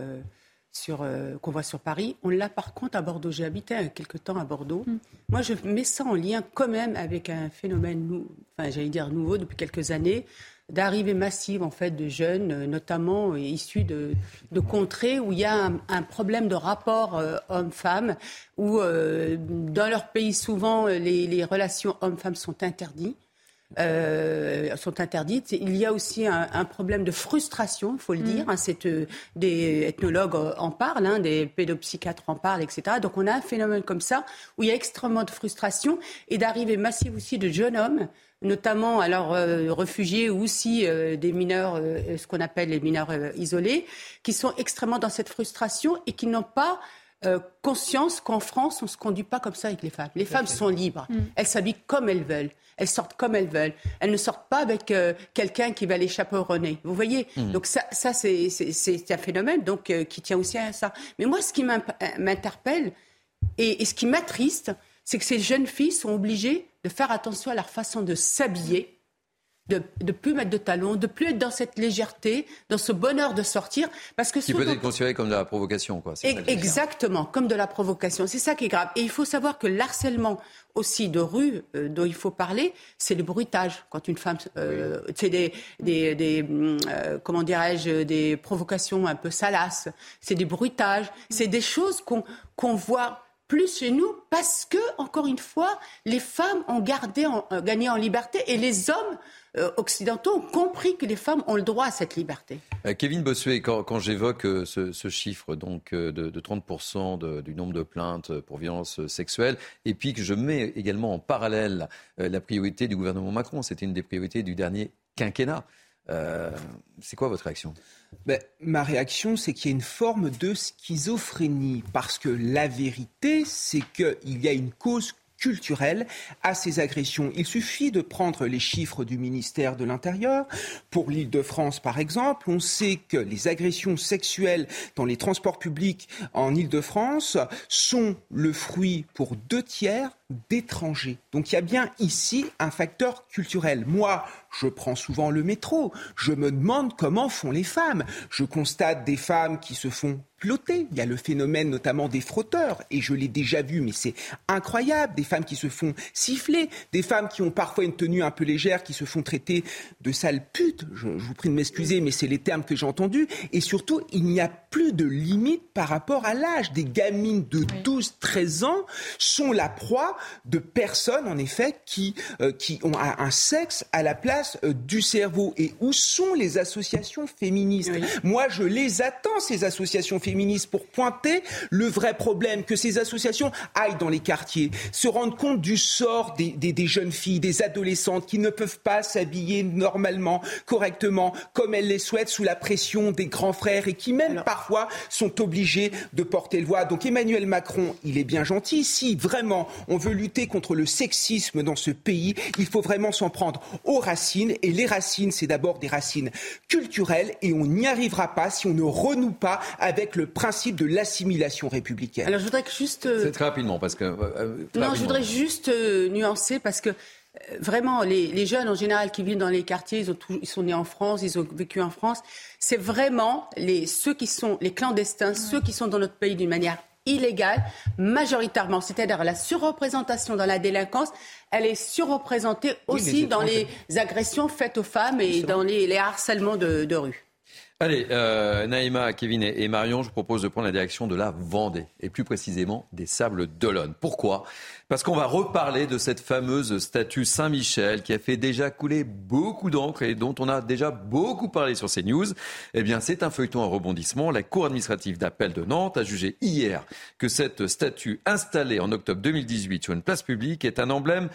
sur, euh, qu'on voit sur Paris. On l'a par contre à Bordeaux. J'ai habité quelque temps à Bordeaux. Mm. Moi, je mets ça en lien quand même avec un phénomène, enfin, j'allais dire nouveau depuis quelques années, d'arrivée massive en fait de jeunes, euh, notamment euh, issus de, de, contrées où il y a un, problème de rapport homme-femme, où dans leur pays souvent les, les relations homme-femme sont interdites. Euh, sont interdites. Il y a aussi un, problème de frustration, il faut le mm. dire. Hein, euh, des ethnologues en parlent, hein, des pédopsychiatres en parlent, etc. Donc on a un phénomène comme ça où il y a extrêmement de frustration et d'arrivée massive aussi de jeunes hommes notamment alors euh, réfugiés ou aussi des mineurs, ce qu'on appelle les mineurs isolés, qui sont extrêmement dans cette frustration et qui n'ont pas conscience qu'en France, on ne se conduit pas comme ça avec les femmes. Les femmes sont libres. Mm. Elles s'habillent comme elles veulent. Elles sortent comme elles veulent. Elles ne sortent pas avec euh, quelqu'un qui va les chaperonner. Vous voyez? Mmh. Donc ça, ça c'est un phénomène donc, euh, qui tient aussi à ça. Mais moi, ce qui m'interpelle et, et, ce qui m'attriste, c'est que ces jeunes filles sont obligées de faire attention à leur façon de s'habiller de ne plus mettre de talons, de plus être dans cette légèreté, dans ce bonheur de sortir. Parce que qui peut être considéré comme de la provocation. Quoi. exactement, comme de la provocation. C'est ça qui est grave. Et il faut savoir que l'harcèlement aussi de rue euh, dont il faut parler, c'est le bruitage. Quand une femme, euh, c'est des, des, des euh, comment dirais-je, des provocations un peu salaces. C'est des bruitages. C'est des choses qu'on qu'on voit plus chez nous parce que, encore une fois, les femmes ont gardé, gagné en liberté et les hommes euh, occidentaux ont compris que les femmes ont le droit à cette liberté. Euh, Kevin Bossuet, quand, j'évoque euh, ce, chiffre donc de, 30% du nombre de plaintes pour violences sexuelles, et puis que je mets également en parallèle la priorité du gouvernement Macron, c'était une des priorités du dernier quinquennat. C'est quoi votre réaction? Ben, Ma réaction, c'est qu'il y a une forme de schizophrénie, parce que la vérité, c'est qu'il y a une cause culturelle à ces agressions. Il suffit de prendre les chiffres du ministère de l'Intérieur. Pour l'île de France, par exemple, on sait que les agressions sexuelles dans les transports publics en île de France sont le fruit pour deux tiers d'étrangers. Donc il y a bien ici un facteur culturel. Moi, je prends souvent le métro. Je me demande comment font les femmes. Je constate des femmes qui se font ploter. Il y a le phénomène notamment des frotteurs. Et je l'ai déjà vu, mais c'est incroyable. Des femmes qui se font siffler. Des femmes qui ont parfois une tenue un peu légère, qui se font traiter de sales putes. Je, vous prie de m'excuser, mais c'est les termes que j'ai entendus. Et surtout, il n'y a plus de limite par rapport à l'âge. Des gamines de 12, 13 ans sont la proie de personnes, en effet, qui, euh, qui ont un sexe à la place euh, du cerveau et où sont les associations féministes Moi, je les attends, ces associations féministes, pour pointer le vrai problème, que ces associations aillent dans les quartiers, se rendent compte du sort des, des, jeunes filles, des adolescentes qui ne peuvent pas s'habiller normalement, correctement, comme elles les souhaitent, sous la pression des grands frères et qui même parfois sont obligés de porter le voile. Donc Emmanuel Macron, il est bien gentil. Si vraiment on veut lutter contre le sexisme dans ce pays, il faut vraiment s'en prendre aux racines et les racines, c'est d'abord des racines culturelles. Et on n'y arrivera pas si on ne renoue pas avec le principe de l'assimilation républicaine. Alors je voudrais juste. Euh, c'est très rapidement parce que. Euh, non, je voudrais juste euh, nuancer parce que vraiment, les, jeunes en général qui vivent dans les quartiers, ils, ont ils, sont nés en France, ils ont vécu en France. C'est vraiment les, ceux qui sont les clandestins, ceux qui sont dans notre pays d'une manière illégale, majoritairement, c'est-à-dire la surreprésentation dans la délinquance, elle est surreprésentée aussi dans les agressions faites aux femmes et dans les, harcèlements de, rue. Allez, euh, Naïma, Kevin et, Marion, je vous propose de prendre la direction de la Vendée, et plus précisément des Sables d'Olonne. Pourquoi? Parce qu'on va reparler de cette fameuse statue Saint-Michel qui a fait déjà couler beaucoup d'encre et dont on a déjà beaucoup parlé sur ces news. Eh bien, c'est un feuilleton à rebondissement. La Cour administrative d'appel de Nantes a jugé hier que cette statue installée en octobre 2018 sur une place publique est un emblème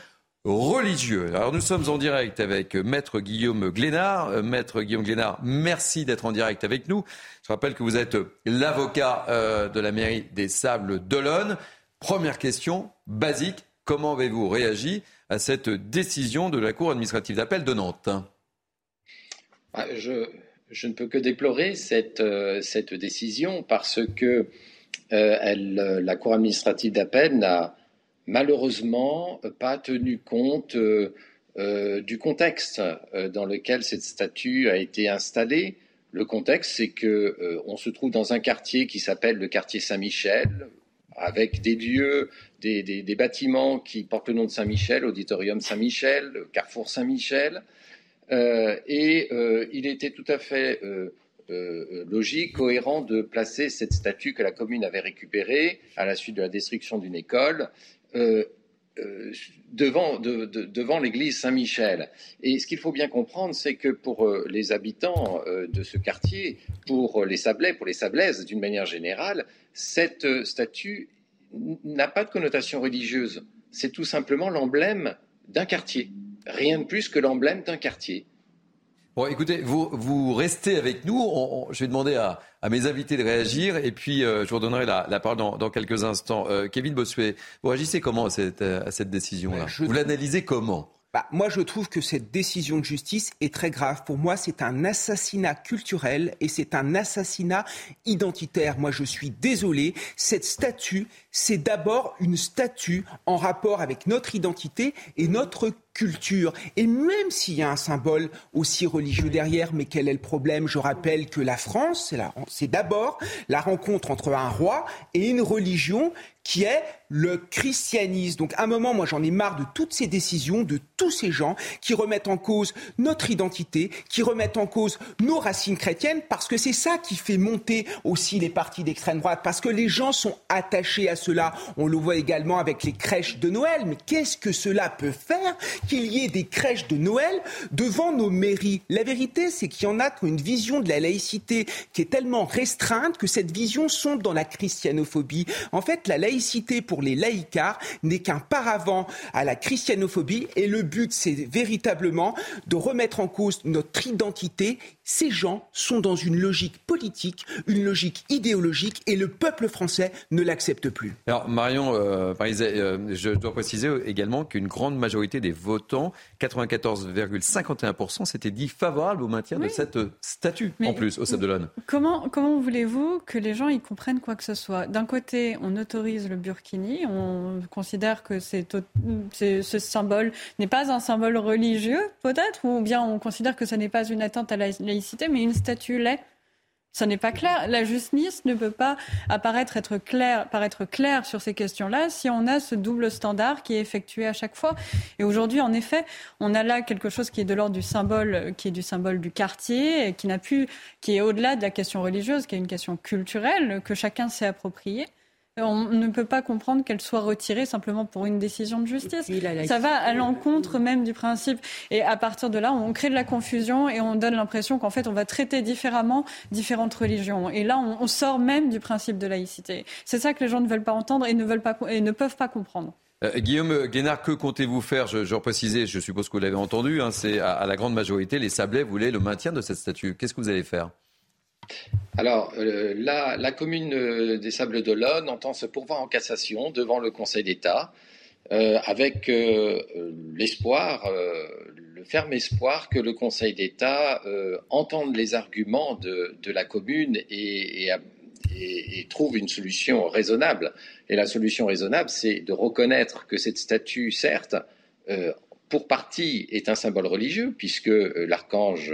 religieux. Alors nous sommes en direct avec Maître Guillaume Glénard. Euh, Maître Guillaume Glénard, merci d'être en direct avec nous. Je rappelle que vous êtes l'avocat euh, de la mairie des Sables d'Olonne. Première question, basique, comment avez-vous réagi à cette décision de la Cour administrative d'appel de Nantes? Ah, je, ne peux que déplorer cette, euh, cette décision parce que la Cour administrative d'appel n'a malheureusement pas tenu compte euh, euh, du contexte euh, dans lequel cette statue a été installée. Le contexte, c'est que on se trouve dans un quartier qui s'appelle le quartier Saint-Michel, avec des lieux, des, des, bâtiments qui portent le nom de Saint-Michel, Auditorium Saint-Michel, Carrefour Saint-Michel, et il était tout à fait logique, cohérent de placer cette statue que la commune avait récupérée à la suite de la destruction d'une école euh, euh, devant, devant l'église Saint-Michel. Et ce qu'il faut bien comprendre, c'est que pour euh, les habitants de ce quartier, pour les Sablais, pour les Sablaises d'une manière générale, cette statue n'a pas de connotation religieuse. C'est tout simplement l'emblème d'un quartier. Rien de plus que l'emblème d'un quartier. Bon, écoutez, vous, vous restez avec nous. je vais demander à, mes invités de réagir et puis euh, je vous redonnerai la, parole dans, quelques instants. Euh, Kevin Bossuet, vous réagissez comment à cette, à cette décision-là Vous l'analysez comment bah, moi, je trouve que cette décision de justice est très grave. Pour moi, c'est un assassinat culturel et c'est un assassinat identitaire. Moi, je suis désolé. Cette statue, c'est d'abord une statue en rapport avec notre identité et notre culture. Et même s'il y a un symbole aussi religieux derrière, mais quel est le problème? Je rappelle que la France, c'est d'abord la rencontre entre un roi et une religion qui est le christianisme. Donc à un moment, moi j'en ai marre de toutes ces décisions, de tous ces gens qui remettent en cause notre identité, qui remettent en cause nos racines chrétiennes, parce que c'est ça qui fait monter aussi les partis d'extrême droite, parce que les gens sont attachés à cela. On le voit également avec les crèches de Noël, mais qu'est-ce que cela peut faire qu'il y ait des crèches de Noël devant nos mairies? La vérité, c'est qu'il y en a qui une vision de la laïcité qui est tellement restreinte que cette vision sombre dans la christianophobie. En fait, la laïcité laïcité pour les laïcars n'est qu'un paravent à la christianophobie et le but, c'est véritablement de remettre en cause notre identité. Ces gens sont dans une logique politique, une logique idéologique et le peuple français ne l'accepte plus. Alors Marion euh, euh je dois préciser également qu'une grande majorité des votants, 94,51%, s'étaient dit favorables au maintien de cette statue en plus au Sable de Comment, comment voulez-vous que les gens y comprennent quoi que ce soit? D'un côté, on autorise le burkini. On considère que ce symbole n'est pas un symbole religieux, peut-être, ou bien on considère que ce n'est pas une atteinte à la laïcité, mais une statue l'est. Ce n'est pas clair. La justice ne peut pas apparaître être paraître claire sur ces questions-là si on a ce double standard qui est effectué à chaque fois. Et aujourd'hui, en effet, on a là quelque chose qui est de l'ordre du symbole, qui est du symbole du quartier, qui n'a plus, qui est au-delà de la question religieuse, qui est une question culturelle que chacun s'est appropriée. On ne peut pas comprendre qu'elle soit retirée simplement pour une décision de justice. Ça va à l'encontre même du principe. Et à partir de là, on crée de la confusion et on donne l'impression qu'en fait, on va traiter différemment différentes religions. Et là, on, sort même du principe de laïcité. C'est ça que les gens ne veulent pas entendre et ne, veulent pas, et ne peuvent pas comprendre. Euh, Guillaume Guénard, que comptez-vous faire? Je, je reprécisais, je suppose que vous l'avez entendu, hein, c'est à, à, la grande majorité, les Sablés voulaient le maintien de cette statue. Qu'est-ce que vous allez faire? Alors, euh, la, commune euh, des Sables d'Olonne entend se pourvoir en cassation devant le Conseil d'État euh, avec l'espoir, le ferme espoir que le Conseil d'État entende les arguments de, la commune et, et, trouve une solution raisonnable. Et la solution raisonnable, c'est de reconnaître que cette statue, certes, pour partie est un symbole religieux, puisque l'archange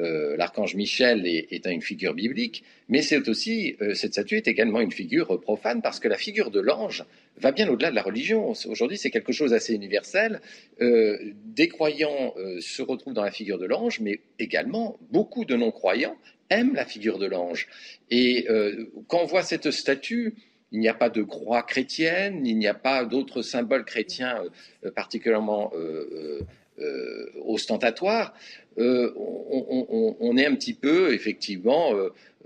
euh, l'archange Michel est, une figure biblique, mais c'est aussi, euh, cette statue est également une figure profane parce que la figure de l'ange va bien au-delà de la religion. Aujourd'hui, c'est quelque chose d'assez universel. Euh, des croyants se retrouvent dans la figure de l'ange, mais également beaucoup de non-croyants aiment la figure de l'ange. Et quand on voit cette statue, il n'y a pas de croix chrétienne, il n'y a pas d'autres symboles chrétiens particulièrement ostentatoires. On, est un petit peu, effectivement,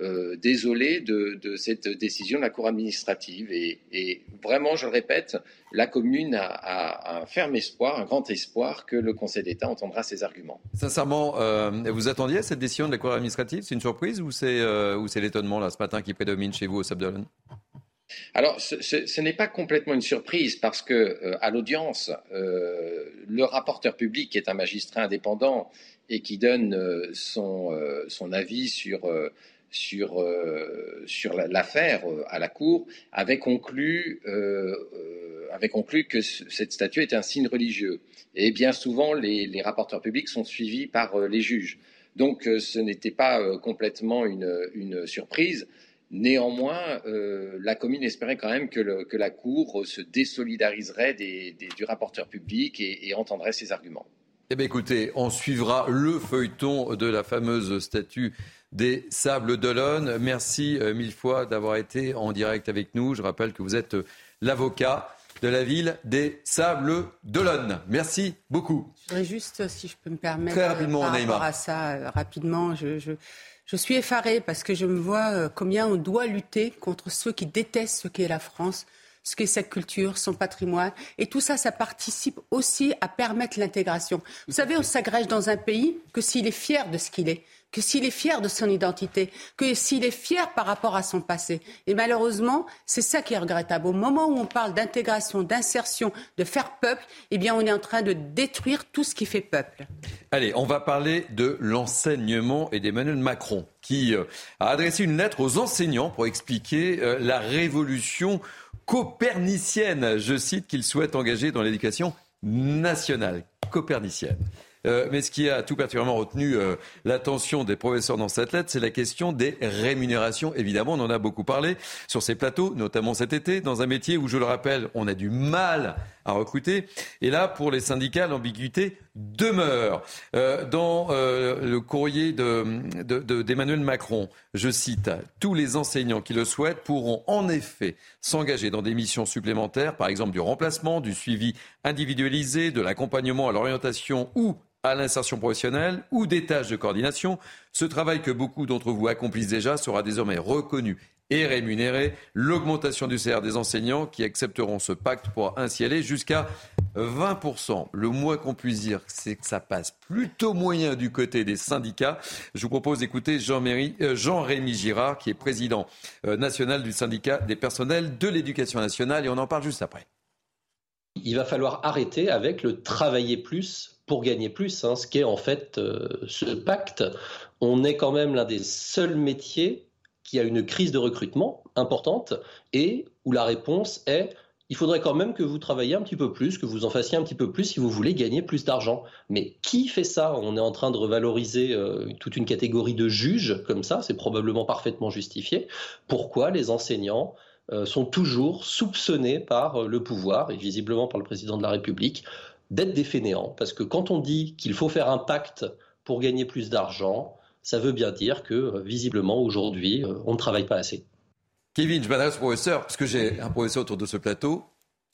euh, désolé de, cette décision de la Cour administrative. Et, vraiment, je le répète, la commune a, un ferme espoir, un grand espoir que le Conseil d'État entendra ses arguments. Sincèrement, euh, vous attendiez cette décision de la Cour administrative? C'est une surprise ou c'est euh, l'étonnement là ce matin qui prédomine chez vous au Sabdolon alors, ce, n'est pas complètement une surprise parce que à l'audience, le rapporteur public, qui est un magistrat indépendant et qui donne son, son, avis sur sur, euh, sur l'affaire euh, à la Cour avait conclu, euh, avait conclu que cette statue était un signe religieux. Et bien souvent, les, les rapporteurs publics sont suivis par les juges. Donc ce n'était pas complètement une, une, surprise. Néanmoins, la commune espérait quand même que, le, que la Cour se désolidariserait des, du rapporteur public et, et entendrait ses arguments. Eh bien, écoutez, on suivra le feuilleton de la fameuse statue des Sables d'Olonne. Merci euh, mille fois d'avoir été en direct avec nous. Je rappelle que vous êtes euh, l'avocat de la ville des Sables d'Olonne. Merci beaucoup. Je voudrais juste, si je peux me permettre, Très rapidement, par rapport à ça, euh, rapidement, je, je, suis effarée parce que je me vois combien on doit lutter contre ceux qui détestent ce qu'est la France ce qu'est sa culture, son patrimoine. Et tout ça, ça participe aussi à permettre l'intégration. Vous savez, on s'agrège dans un pays que s'il est fier de ce qu'il est que s'il est fier de son identité, que s'il est fier par rapport à son passé. Et malheureusement, c'est ça qui est regrettable. Au moment où on parle d'intégration, d'insertion, de faire peuple, eh bien, on est en train de détruire tout ce qui fait peuple. Allez, on va parler de l'enseignement et d'Emmanuel Macron, qui euh, a adressé une lettre aux enseignants pour expliquer euh, la révolution copernicienne, je cite, qu'il souhaite engager dans l'éducation nationale copernicienne. Euh, mais ce qui a tout particulièrement retenu euh, l'attention des professeurs dans cette lettre, c'est la question des rémunérations. Évidemment, on en a beaucoup parlé sur ces plateaux, notamment cet été, dans un métier où, je le rappelle, on a du mal à recruter. Et là, pour les syndicats, l'ambiguïté demeure. Euh, dans le courrier d'Emmanuel de, Macron, je cite, tous les enseignants qui le souhaitent pourront en effet s'engager dans des missions supplémentaires, par exemple du remplacement, du suivi individualisé, de l'accompagnement à l'orientation ou à l'insertion professionnelle ou des tâches de coordination. Ce travail que beaucoup d'entre vous accomplissent déjà sera désormais reconnu et rémunéré. L'augmentation du salaire des enseignants qui accepteront ce pacte pour ainsi aller jusqu'à 20%. Le moins qu'on puisse dire, c'est que ça passe plutôt moyen du côté des syndicats. Je vous propose d'écouter euh, Jean-Rémy Girard, qui est président euh, national du syndicat des personnels de l'éducation nationale, et on en parle juste après. Il va falloir arrêter avec le travailler plus pour gagner plus, hein, ce qu'est en fait euh, ce pacte. On est quand même l'un des seuls métiers qui a une crise de recrutement importante et où la réponse est il faudrait quand même que vous travailliez un petit peu plus, que vous en fassiez un petit peu plus si vous voulez gagner plus d'argent. Mais qui fait ça? On est en train de revaloriser euh, toute une catégorie de juges comme ça, c'est probablement parfaitement justifié. Pourquoi les enseignants euh, sont toujours soupçonnés par le pouvoir, et visiblement par le président de la République, d'être des fainéants? Parce que quand on dit qu'il faut faire un pacte pour gagner plus d'argent, ça veut bien dire que euh, visiblement aujourd'hui, euh, on ne travaille pas assez. Kevin, je m'adresse au professeur, parce que j'ai un professeur autour de ce plateau.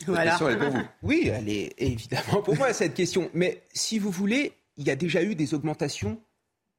La question, elle est pour vous. Oui, elle est évidemment pour moi, cette question. Mais si vous voulez, il y a déjà eu des augmentations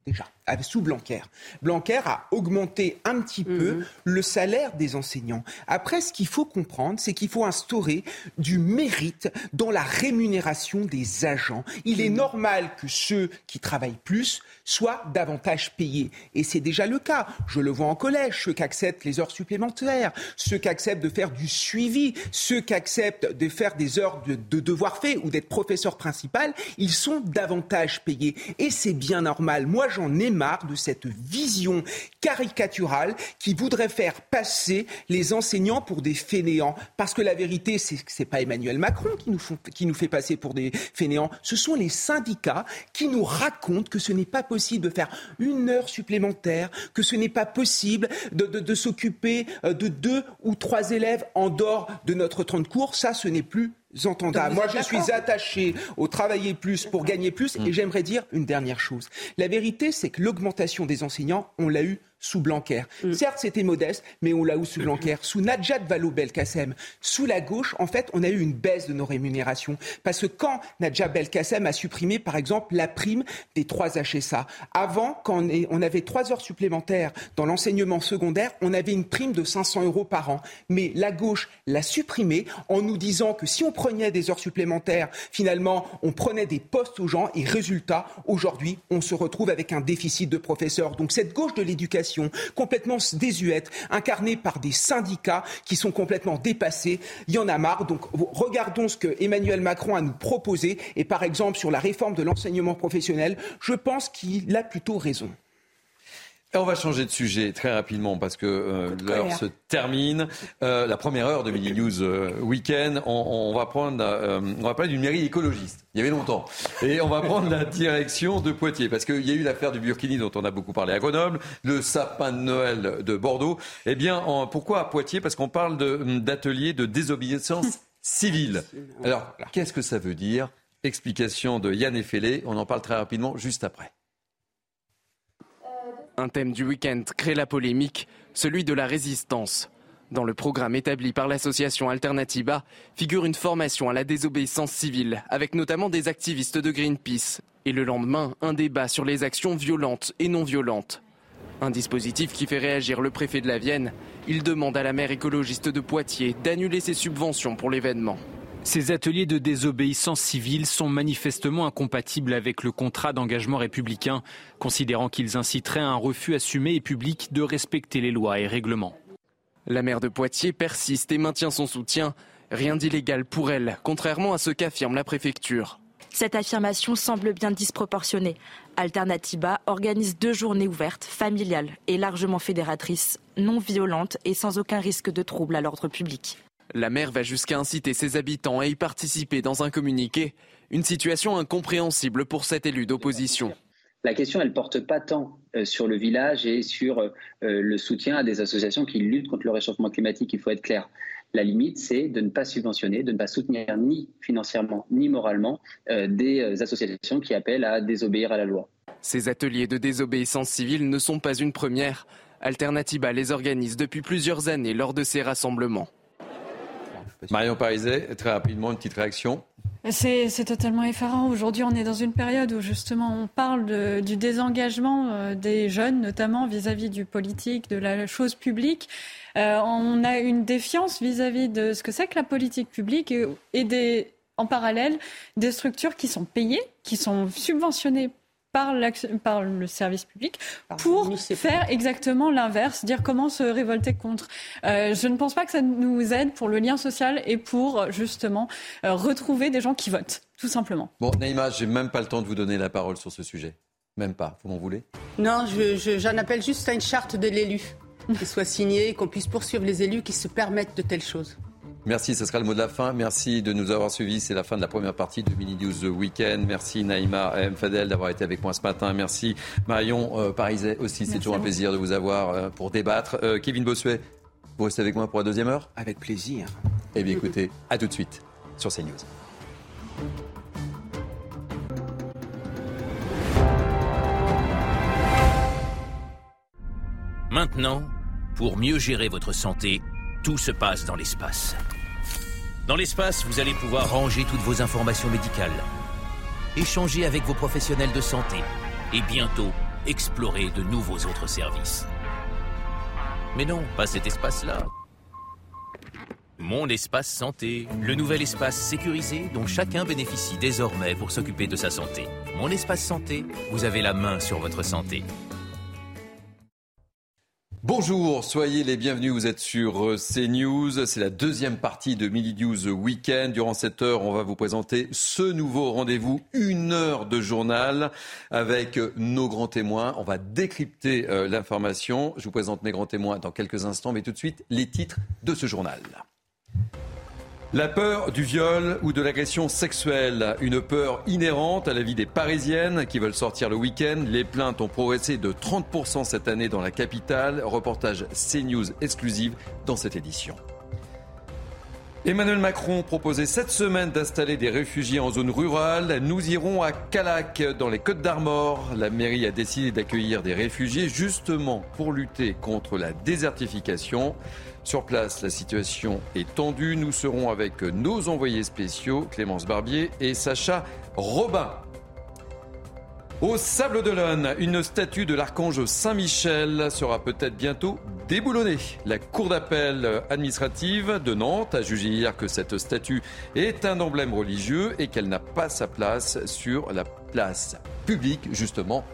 déjà sous Blanquer. Blanquer a augmenté un petit peu mhm. le salaire des enseignants. Après, ce qu'il faut comprendre, c'est qu'il faut instaurer du mérite dans la rémunération des agents. Il est mhm. normal que ceux qui travaillent plus soient davantage payés. Et c'est déjà le cas. Je le vois en collège, ceux qui acceptent les heures supplémentaires, ceux qui acceptent de faire du suivi, ceux qui acceptent de faire des heures de, de devoir fait ou d'être professeur principal, ils sont davantage payés. Et c'est bien normal. Moi, j'en ai marre de cette vision caricaturale qui voudrait faire passer les enseignants pour des fainéants. Parce que la vérité, c'est que ce n'est pas Emmanuel Macron qui nous, fait passer pour des fainéants. Ce sont les syndicats qui nous racontent que ce n'est pas possible de faire une heure supplémentaire, que ce n'est pas possible de, s'occuper euh, de deux ou trois élèves en dehors de notre temps de cours. Ça, ce n'est plus entendable. Moi, je suis attaché au travailler plus pour gagner plus. Et mm. j'aimerais dire une dernière chose. La vérité, c'est que l'augmentation des enseignants, on l'a eu sous Blanquer. Mm. Certes, c'était modeste, mais on l'a eu sous Blanquer. Sous Najat Vallaud-Belkacem, sous la gauche, en fait, on a eu une baisse de nos rémunérations. Parce que quand Najat Belkacem a supprimé, par exemple, la prime des trois HSA, avant, quand on avait trois heures supplémentaires dans l'enseignement secondaire, on avait une prime de 500 euros par an. Mais la gauche l'a supprimée en nous disant que si on prenait des heures supplémentaires, finalement, on prenait des postes aux gens et résultat, aujourd'hui, on se retrouve avec un déficit de professeurs. Donc cette gauche de l'éducation complètement désuète, incarnée par des syndicats qui sont complètement dépassés. Il y en a marre. Donc regardons ce que Emmanuel Macron a nous proposé. Et par exemple, sur la réforme de l'enseignement professionnel, je pense qu'il a plutôt raison on va changer de sujet très rapidement parce que euh, l'heure se termine. Euh, la première heure de Mini News euh, Weekend, on, va prendre, on va parler d'une mairie écologiste. Il y avait longtemps. Et on va prendre la direction de Poitiers parce qu'il y a eu l'affaire du Burkini dont on a beaucoup parlé à Grenoble, le sapin de Noël de Bordeaux. Eh bien, pourquoi à Poitiers? Parce qu'on parle d'atelier de, de désobéissance civile. Alors, qu'est-ce que ça veut dire? Explication de Yann Effelé. On en parle très rapidement juste après. Un thème du week-end crée la polémique, celui de la résistance. Dans le programme établi par l'association Alternativa figure une formation à la désobéissance civile, avec notamment des activistes de Greenpeace. Et le lendemain, un débat sur les actions violentes et non violentes. Un dispositif qui fait réagir le préfet de la Vienne. Il demande à la maire écologiste de Poitiers d'annuler ses subventions pour l'événement. Ces ateliers de désobéissance civile sont manifestement incompatibles avec le contrat d'engagement républicain, considérant qu'ils inciteraient à un refus assumé et public de respecter les lois et règlements. La maire de Poitiers persiste et maintient son soutien. Rien d'illégal pour elle, contrairement à ce qu'affirme la préfecture. Cette affirmation semble bien disproportionnée. Alternativa organise deux journées ouvertes, familiales et largement fédératrices, non violentes et sans aucun risque de trouble à l'ordre public. La maire va jusqu'à inciter ses habitants à y participer dans un communiqué. Une situation incompréhensible pour cet élu d'opposition. La question, elle ne porte pas tant euh, sur le village et sur euh, le soutien à des associations qui luttent contre le réchauffement climatique. Il faut être clair. La limite, c'est de ne pas subventionner, de ne pas soutenir ni financièrement ni moralement euh, des associations qui appellent à désobéir à la loi. Ces ateliers de désobéissance civile ne sont pas une première. Alternativa les organise depuis plusieurs années lors de ces rassemblements. Marion Pariset, très rapidement, une petite réaction. C'est totalement effarant. Aujourd'hui, on est dans une période où justement on parle du désengagement euh, des jeunes, notamment vis-à-vis du politique, de la chose publique. Euh, on a une défiance vis-à-vis de ce que c'est que la politique publique et, des, en parallèle des structures qui sont payées, qui sont subventionnées par, par le service public pour faire exactement l'inverse, dire comment se révolter contre. Euh, je ne pense pas que ça nous aide pour le lien social et pour justement euh, retrouver des gens qui votent, tout simplement. Bon, Naïma, j'ai même pas le temps de vous donner la parole sur ce sujet. Même pas. Vous m'en voulez? Non, j'en appelle juste à une charte de l'élu qui soit signée, qu'on puisse poursuivre les élus qui se permettent de telles choses. Merci, ce sera le mot de la fin. Merci de nous avoir suivis. C'est la fin de la première partie de Mini News The Weekend. Merci Naïma M. Fadel d'avoir été avec moi ce matin. Merci Marion euh, Pariset aussi. C'est toujours un plaisir de vous avoir euh, pour débattre. Euh, Kevin Bossuet, vous restez avec moi pour la deuxième heure? Avec plaisir. Eh bien écoutez, à tout de suite sur CNews. Maintenant, pour mieux gérer votre santé, tout se passe dans l'espace. Dans l'espace, vous allez pouvoir ranger toutes vos informations médicales, échanger avec vos professionnels de santé et bientôt explorer de nouveaux autres services. Mais non, pas cet espace-là. Mon espace santé, le nouvel espace sécurisé dont chacun bénéficie désormais pour s'occuper de sa santé. Mon espace santé, vous avez la main sur votre santé. Bonjour, soyez les bienvenus. Vous êtes sur euh, CNews. C'est la deuxième partie de Midi News Weekend. Durant cette heure, on va vous présenter ce nouveau rendez-vous, une heure de journal avec euh, nos grands témoins. On va décrypter euh, l'information. Je vous présente mes grands témoins dans quelques instants, mais tout de suite, les titres de ce journal. La peur du viol ou de l'agression sexuelle, une peur inhérente à la vie des Parisiennes qui veulent sortir le week-end. Les plaintes ont progressé de 30% cette année dans la capitale. Reportage CNews exclusive dans cette édition. Emmanuel Macron proposait cette semaine d'installer des réfugiés en zone rurale. Nous irons à Calac, dans les Côtes d'Armor. La mairie a décidé d'accueillir des réfugiés justement pour lutter contre la désertification. Sur place, la situation est tendue. Nous serons avec nos envoyés spéciaux, Clémence Barbier et Sacha Robin. Au Sable d'Olonne, une statue de l'archange Saint-Michel sera peut-être bientôt déboulonnée. La Cour d'appel administrative de Nantes a jugé hier que cette statue est un emblème religieux et qu'elle n'a pas sa place sur la place publique. Justement,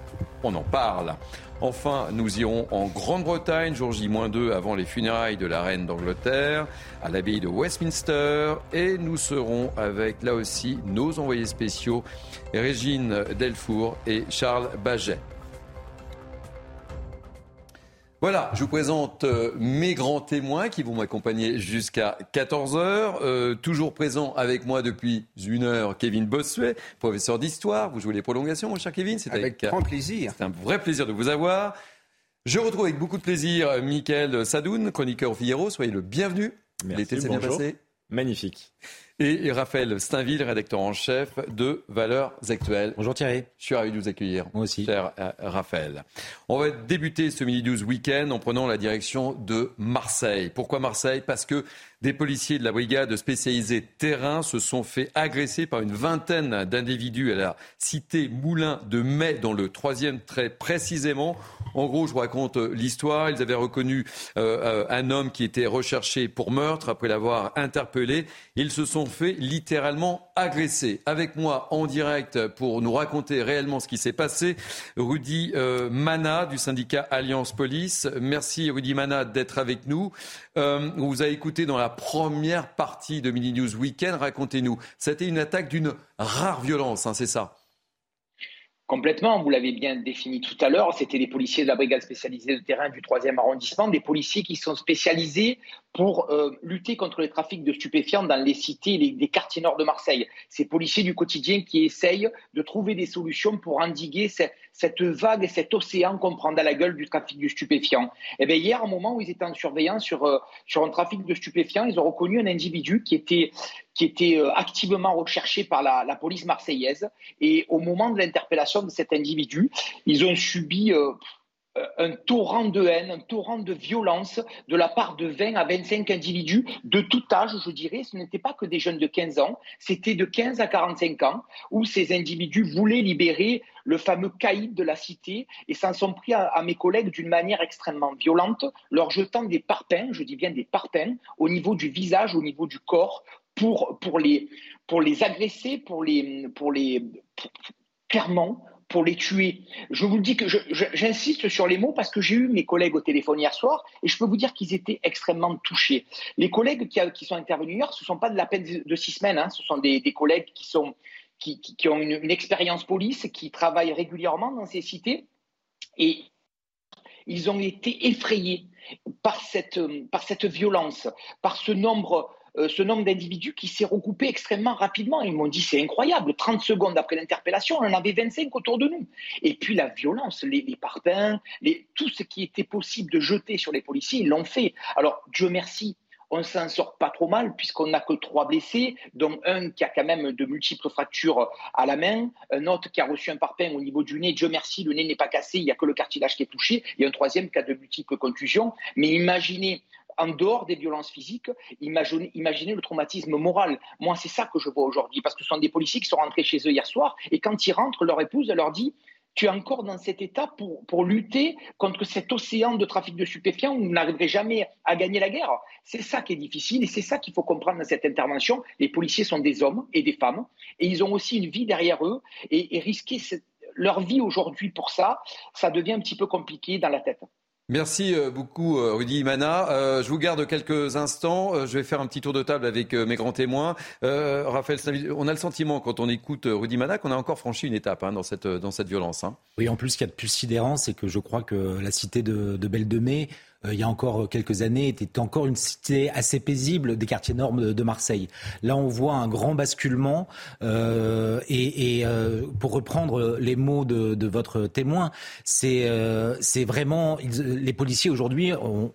on en parle. Enfin, nous irons en Grande-Bretagne, jour J-2 avant les funérailles de la reine d'Angleterre, à l'abbaye de Westminster. Et nous serons avec, là aussi, nos envoyés spéciaux, Régine Delfour et Charles Baget. Voilà, je vous présente euh, mes grands témoins qui vont m'accompagner jusqu'à 14h. Euh, toujours présent avec moi depuis une heure, Kevin Bossuet, professeur d'histoire. Vous jouez les prolongations, mon cher Kevin C'est avec, grand plaisir. C'est un vrai plaisir de vous avoir. Je retrouve avec beaucoup de plaisir Mickaël Sadoun, chroniqueur Figaro. Soyez le bienvenu. L'été s'est bien passé Magnifique et Raphaël Steinville, rédacteur en chef de Valeurs Actuelles. Bonjour Thierry. Je suis ravi de vous accueillir. Moi aussi. Cher euh, Raphaël. On va débuter ce Mini News Week-end en prenant la direction de Marseille. Pourquoi Marseille? Parce que des policiers de la brigade spécialisée terrain se sont fait agresser par une vingtaine d'individus à la cité Moulin de Mai, dans le troisième très précisément. En gros, je vous raconte l'histoire. Ils avaient reconnu euh, euh, un homme qui était recherché pour meurtre après l'avoir interpellé. Ils se sont fait littéralement agresser. Avec moi en direct pour nous raconter réellement ce qui s'est passé, Rudy euh, Mana du syndicat Alliance Police. Merci Rudy Mana d'être avec nous. On vous a écouté dans la la première partie de Mini News Weekend. Racontez-nous, c'était une attaque d'une rare violence, hein, c'est ça? Complètement, vous l'avez bien défini tout à l'heure, c'était des policiers de la brigade spécialisée de terrain du 3e arrondissement, des policiers qui sont spécialisés pour euh, lutter contre les trafics de stupéfiants dans les cités, les, les, quartiers nord de Marseille. Ces policiers du quotidien qui essayent de trouver des solutions pour endiguer cette, cette vague et cet océan qu'on prend dans la gueule du trafic de stupéfiants. Et eh bien hier, au moment où ils étaient en surveillance sur, euh, sur un trafic de stupéfiants, ils ont reconnu un individu qui était, qui était euh, activement recherché par la, la, police marseillaise. Et au moment de l'interpellation de cet individu, ils ont subi euh, un torrent de haine, un torrent de violence de la part de 20 à 25 individus de tout âge, je dirais. Ce n'était pas que des jeunes de 15 ans, c'était de 15 à 45 ans où ces individus voulaient libérer le fameux caïd de la cité et s'en sont pris à, mes collègues d'une manière extrêmement violente, leur jetant des parpaings, je dis bien des parpaings, au niveau du visage, au niveau du corps, pour, pour, les, agresser, pour les, pour les clairement pour les tuer. Je vous dis que j'insiste sur les mots parce que j'ai eu mes collègues au téléphone hier soir et je peux vous dire qu'ils étaient extrêmement touchés. Les collègues qui, sont intervenus hier, ce ne sont pas de la peine de six semaines, hein. ce sont des, collègues qui, ont une, expérience police, qui travaillent régulièrement dans ces cités et ils ont été effrayés par cette violence, par ce nombre euh, ce nombre d'individus qui s'est recoupé extrêmement rapidement. Ils m'ont dit c'est incroyable, 30 secondes après l'interpellation, on en avait 25 autour de nous. Et puis la violence, les, les parpaings, tout ce qui était possible de jeter sur les policiers, ils l'ont fait. Alors Dieu merci, on s'en sort pas trop mal puisqu'on n'a que trois blessés, dont un qui a quand même de multiples fractures à la main, un autre qui a reçu un parpaing au niveau du nez. Dieu merci, le nez n'est pas cassé, il n'y a que le cartilage qui est touché, et un troisième qui a de multiples contusions. Mais imaginez en dehors des violences physiques, imaginez, le traumatisme moral. Moi, c'est ça que je vois aujourd'hui, parce que ce sont des policiers qui sont rentrés chez eux hier soir, et quand ils rentrent, leur épouse leur dit tu es encore dans cet état pour, lutter contre cet océan de trafic de stupéfiants où vous n'arriverez jamais à gagner la guerre. C'est ça qui est difficile et c'est ça qu'il faut comprendre dans cette intervention. Les policiers sont des hommes et des femmes et ils ont aussi une vie derrière eux et, et risquer leur vie aujourd'hui pour ça, ça devient un petit peu compliqué dans la tête. Merci euh, beaucoup euh, Rudy Imana. Euh, je vous garde quelques instants. je vais faire un petit tour de table avec mes grands témoins. Raphaël, on a le sentiment quand on écoute Rudy Imana qu'on a encore franchi une étape hein, dans, cette, violence. Hein. Oui, en plus, ce qu'il y a de plus sidérant, c'est que je crois que la cité de, de Belle Mai il y a encore quelques années, était encore une cité assez paisible des quartiers normes de, Marseille. Là, on voit un grand basculement. et, pour reprendre les mots de, votre témoin, c'est vraiment les policiers aujourd'hui ont,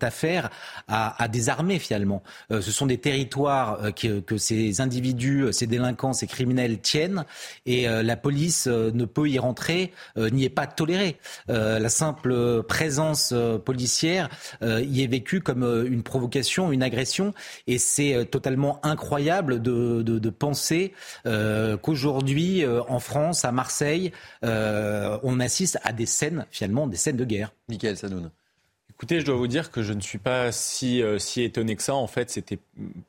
affaire à, des armées finalement. ce sont des territoires que ces individus, ces délinquants, ces criminels tiennent et la police ne peut y rentrer, n'y est pas tolérée. la simple présence policière y est vécue comme une provocation, une agression et c'est totalement incroyable de, de penser qu'aujourd'hui en France, à Marseille, on assiste à des scènes finalement, des scènes de guerre. Michael Sanoun. Écoutez, je dois vous dire que je ne suis pas si, euh, si étonné que ça. En fait, c'était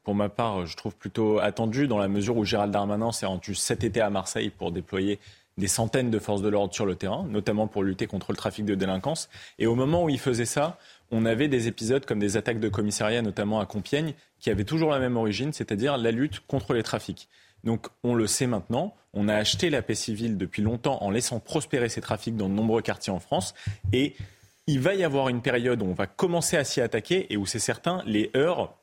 pour ma part, je trouve plutôt attendu dans la mesure où Gérald Darmanin s'est rendu cet été à Marseille pour déployer des centaines de forces de l'ordre sur le terrain, notamment pour lutter contre le trafic de délinquance. Et au moment où il faisait ça, on avait des épisodes comme des attaques de commissariat, notamment à Compiègne, qui avaient toujours la même origine, c'est-à-dire la lutte contre les trafics. Donc on le sait maintenant, on a acheté la paix civile depuis longtemps en laissant prospérer ces trafics dans de nombreux quartiers en France. Et il va y avoir une période où on va commencer à s'y attaquer et où c'est certain, les heurts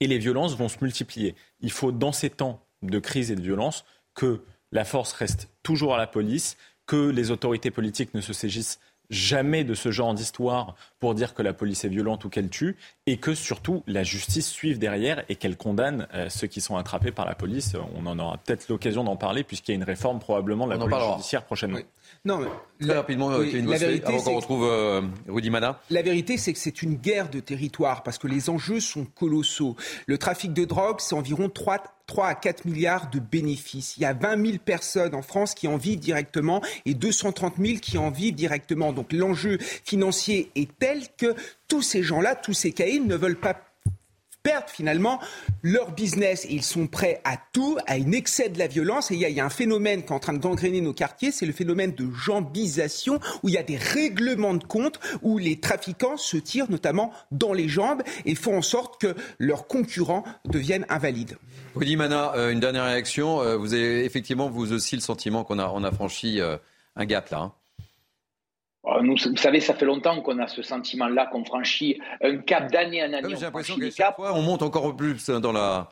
et les violences vont se multiplier. Il faut, dans ces temps de crise et de violence, que la force reste toujours à la police, que les autorités politiques ne se saisissent jamais de ce genre d'histoire pour dire que la police est violente ou qu'elle tue, et que surtout la justice suive derrière et qu'elle condamne euh, ceux qui sont attrapés par la police. On en aura peut-être l'occasion d'en parler puisqu'il y a une réforme probablement de la police judiciaire prochainement. Non, Très rapidement, euh, la vérité, avant qu'on retrouve euh, Rudy Mana. La vérité, c'est que c'est une guerre de territoire parce que les enjeux sont colossaux. Le trafic de drogue, c'est environ 3, 3 à 4 milliards de bénéfices. Il y a 20 000 personnes en France qui en vivent directement et 230 000 qui en vivent directement. Donc l'enjeu financier est tel que tous ces gens-là, tous ces caïds ne veulent pas perdent finalement leur business. ils sont prêts à tout, à une excès de la violence. Et il y, a, un phénomène qui est en train de gangréner nos quartiers, c'est le phénomène de jambisation, où il y a des règlements de compte, où les trafiquants se tirent notamment dans les jambes et font en sorte que leurs concurrents deviennent invalides. Rudy Mana, euh, une dernière réaction. Euh, vous avez effectivement, vous aussi, le sentiment qu'on a, on a franchi euh, un gap là. Hein. Oh, nous, vous savez, ça fait longtemps qu'on a ce sentiment-là, qu'on franchit un cap d'année en année. J'ai l'impression qu'à chaque fois, on monte encore plus dans, la,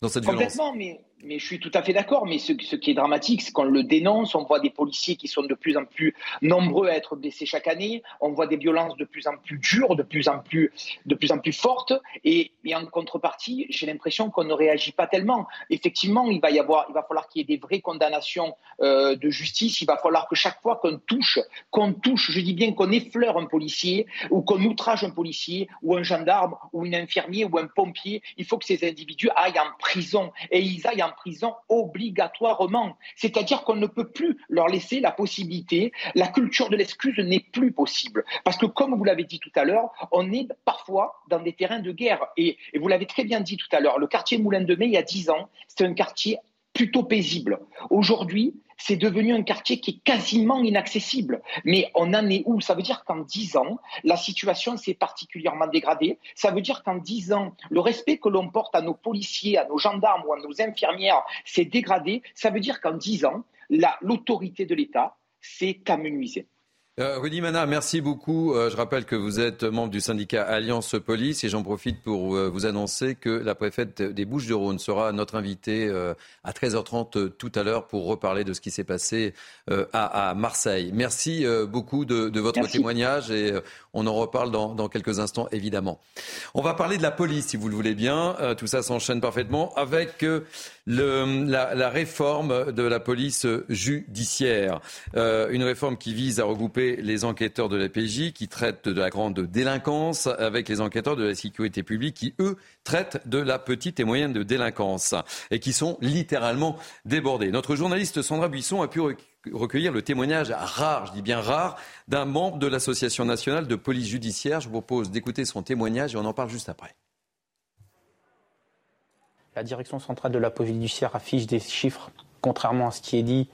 dans cette violence. Complètement, mais mais je suis tout à fait d'accord. Mais ce, qui est dramatique, c'est qu'on le dénonce. On voit des policiers qui sont de plus en plus nombreux à être blessés chaque année. On voit des violences de plus en plus dures, de plus en plus, de plus en plus fortes. Et, en contrepartie, j'ai l'impression qu'on ne réagit pas tellement. Effectivement, il va y avoir, il va falloir qu'il y ait des vraies condamnations euh, de justice. Il va falloir que chaque fois qu'on touche, qu'on touche, je dis bien qu'on effleure un policier ou qu'on outrage un policier ou un gendarme ou une infirmier ou un pompier, il faut que ces individus aillent en prison et ils aillent en prison obligatoirement. C'est-à-dire qu'on ne peut plus leur laisser la possibilité, la culture de l'excuse n'est plus possible. Parce que comme vous l'avez dit tout à l'heure, on est parfois dans des terrains de guerre. Et, vous l'avez très bien dit tout à l'heure, le quartier Moulin de Mai, il y a dix ans, c'était un quartier plutôt paisible. Aujourd'hui, c'est devenu un quartier qui est quasiment inaccessible. Mais on en est où? Ça veut dire qu'en dix ans, la situation s'est particulièrement dégradée. Ça veut dire qu'en dix ans, le respect que l'on porte à nos policiers, à nos gendarmes ou à nos infirmières s'est dégradé. Ça veut dire qu'en dix ans, l'autorité de l'État s'est amenuisée. Euh, Rudy Mana, merci beaucoup. Euh, je rappelle que vous êtes membre du syndicat Alliance Police et j'en profite pour euh, vous annoncer que la préfète des Bouches-du-Rhône sera notre invitée à 13h30 tout à l'heure pour reparler de ce qui s'est passé à, Marseille. Merci beaucoup de, votre témoignage et on en reparle dans, quelques instants évidemment. On va parler de la police si vous le voulez bien. tout ça s'enchaîne parfaitement avec la, réforme de la police judiciaire. une réforme qui vise à regrouper les enquêteurs de la PJ qui traitent de la grande délinquance avec les enquêteurs de la sécurité publique qui, eux, traitent de la petite et moyenne délinquance et qui sont littéralement débordés. Notre journaliste Sandra Buisson a pu recueillir le témoignage rare, je dis bien rare, d'un membre de l'Association nationale de police judiciaire. Je vous propose d'écouter son témoignage et on en parle juste après. La direction centrale de la police judiciaire affiche des chiffres, contrairement à ce qui est dit,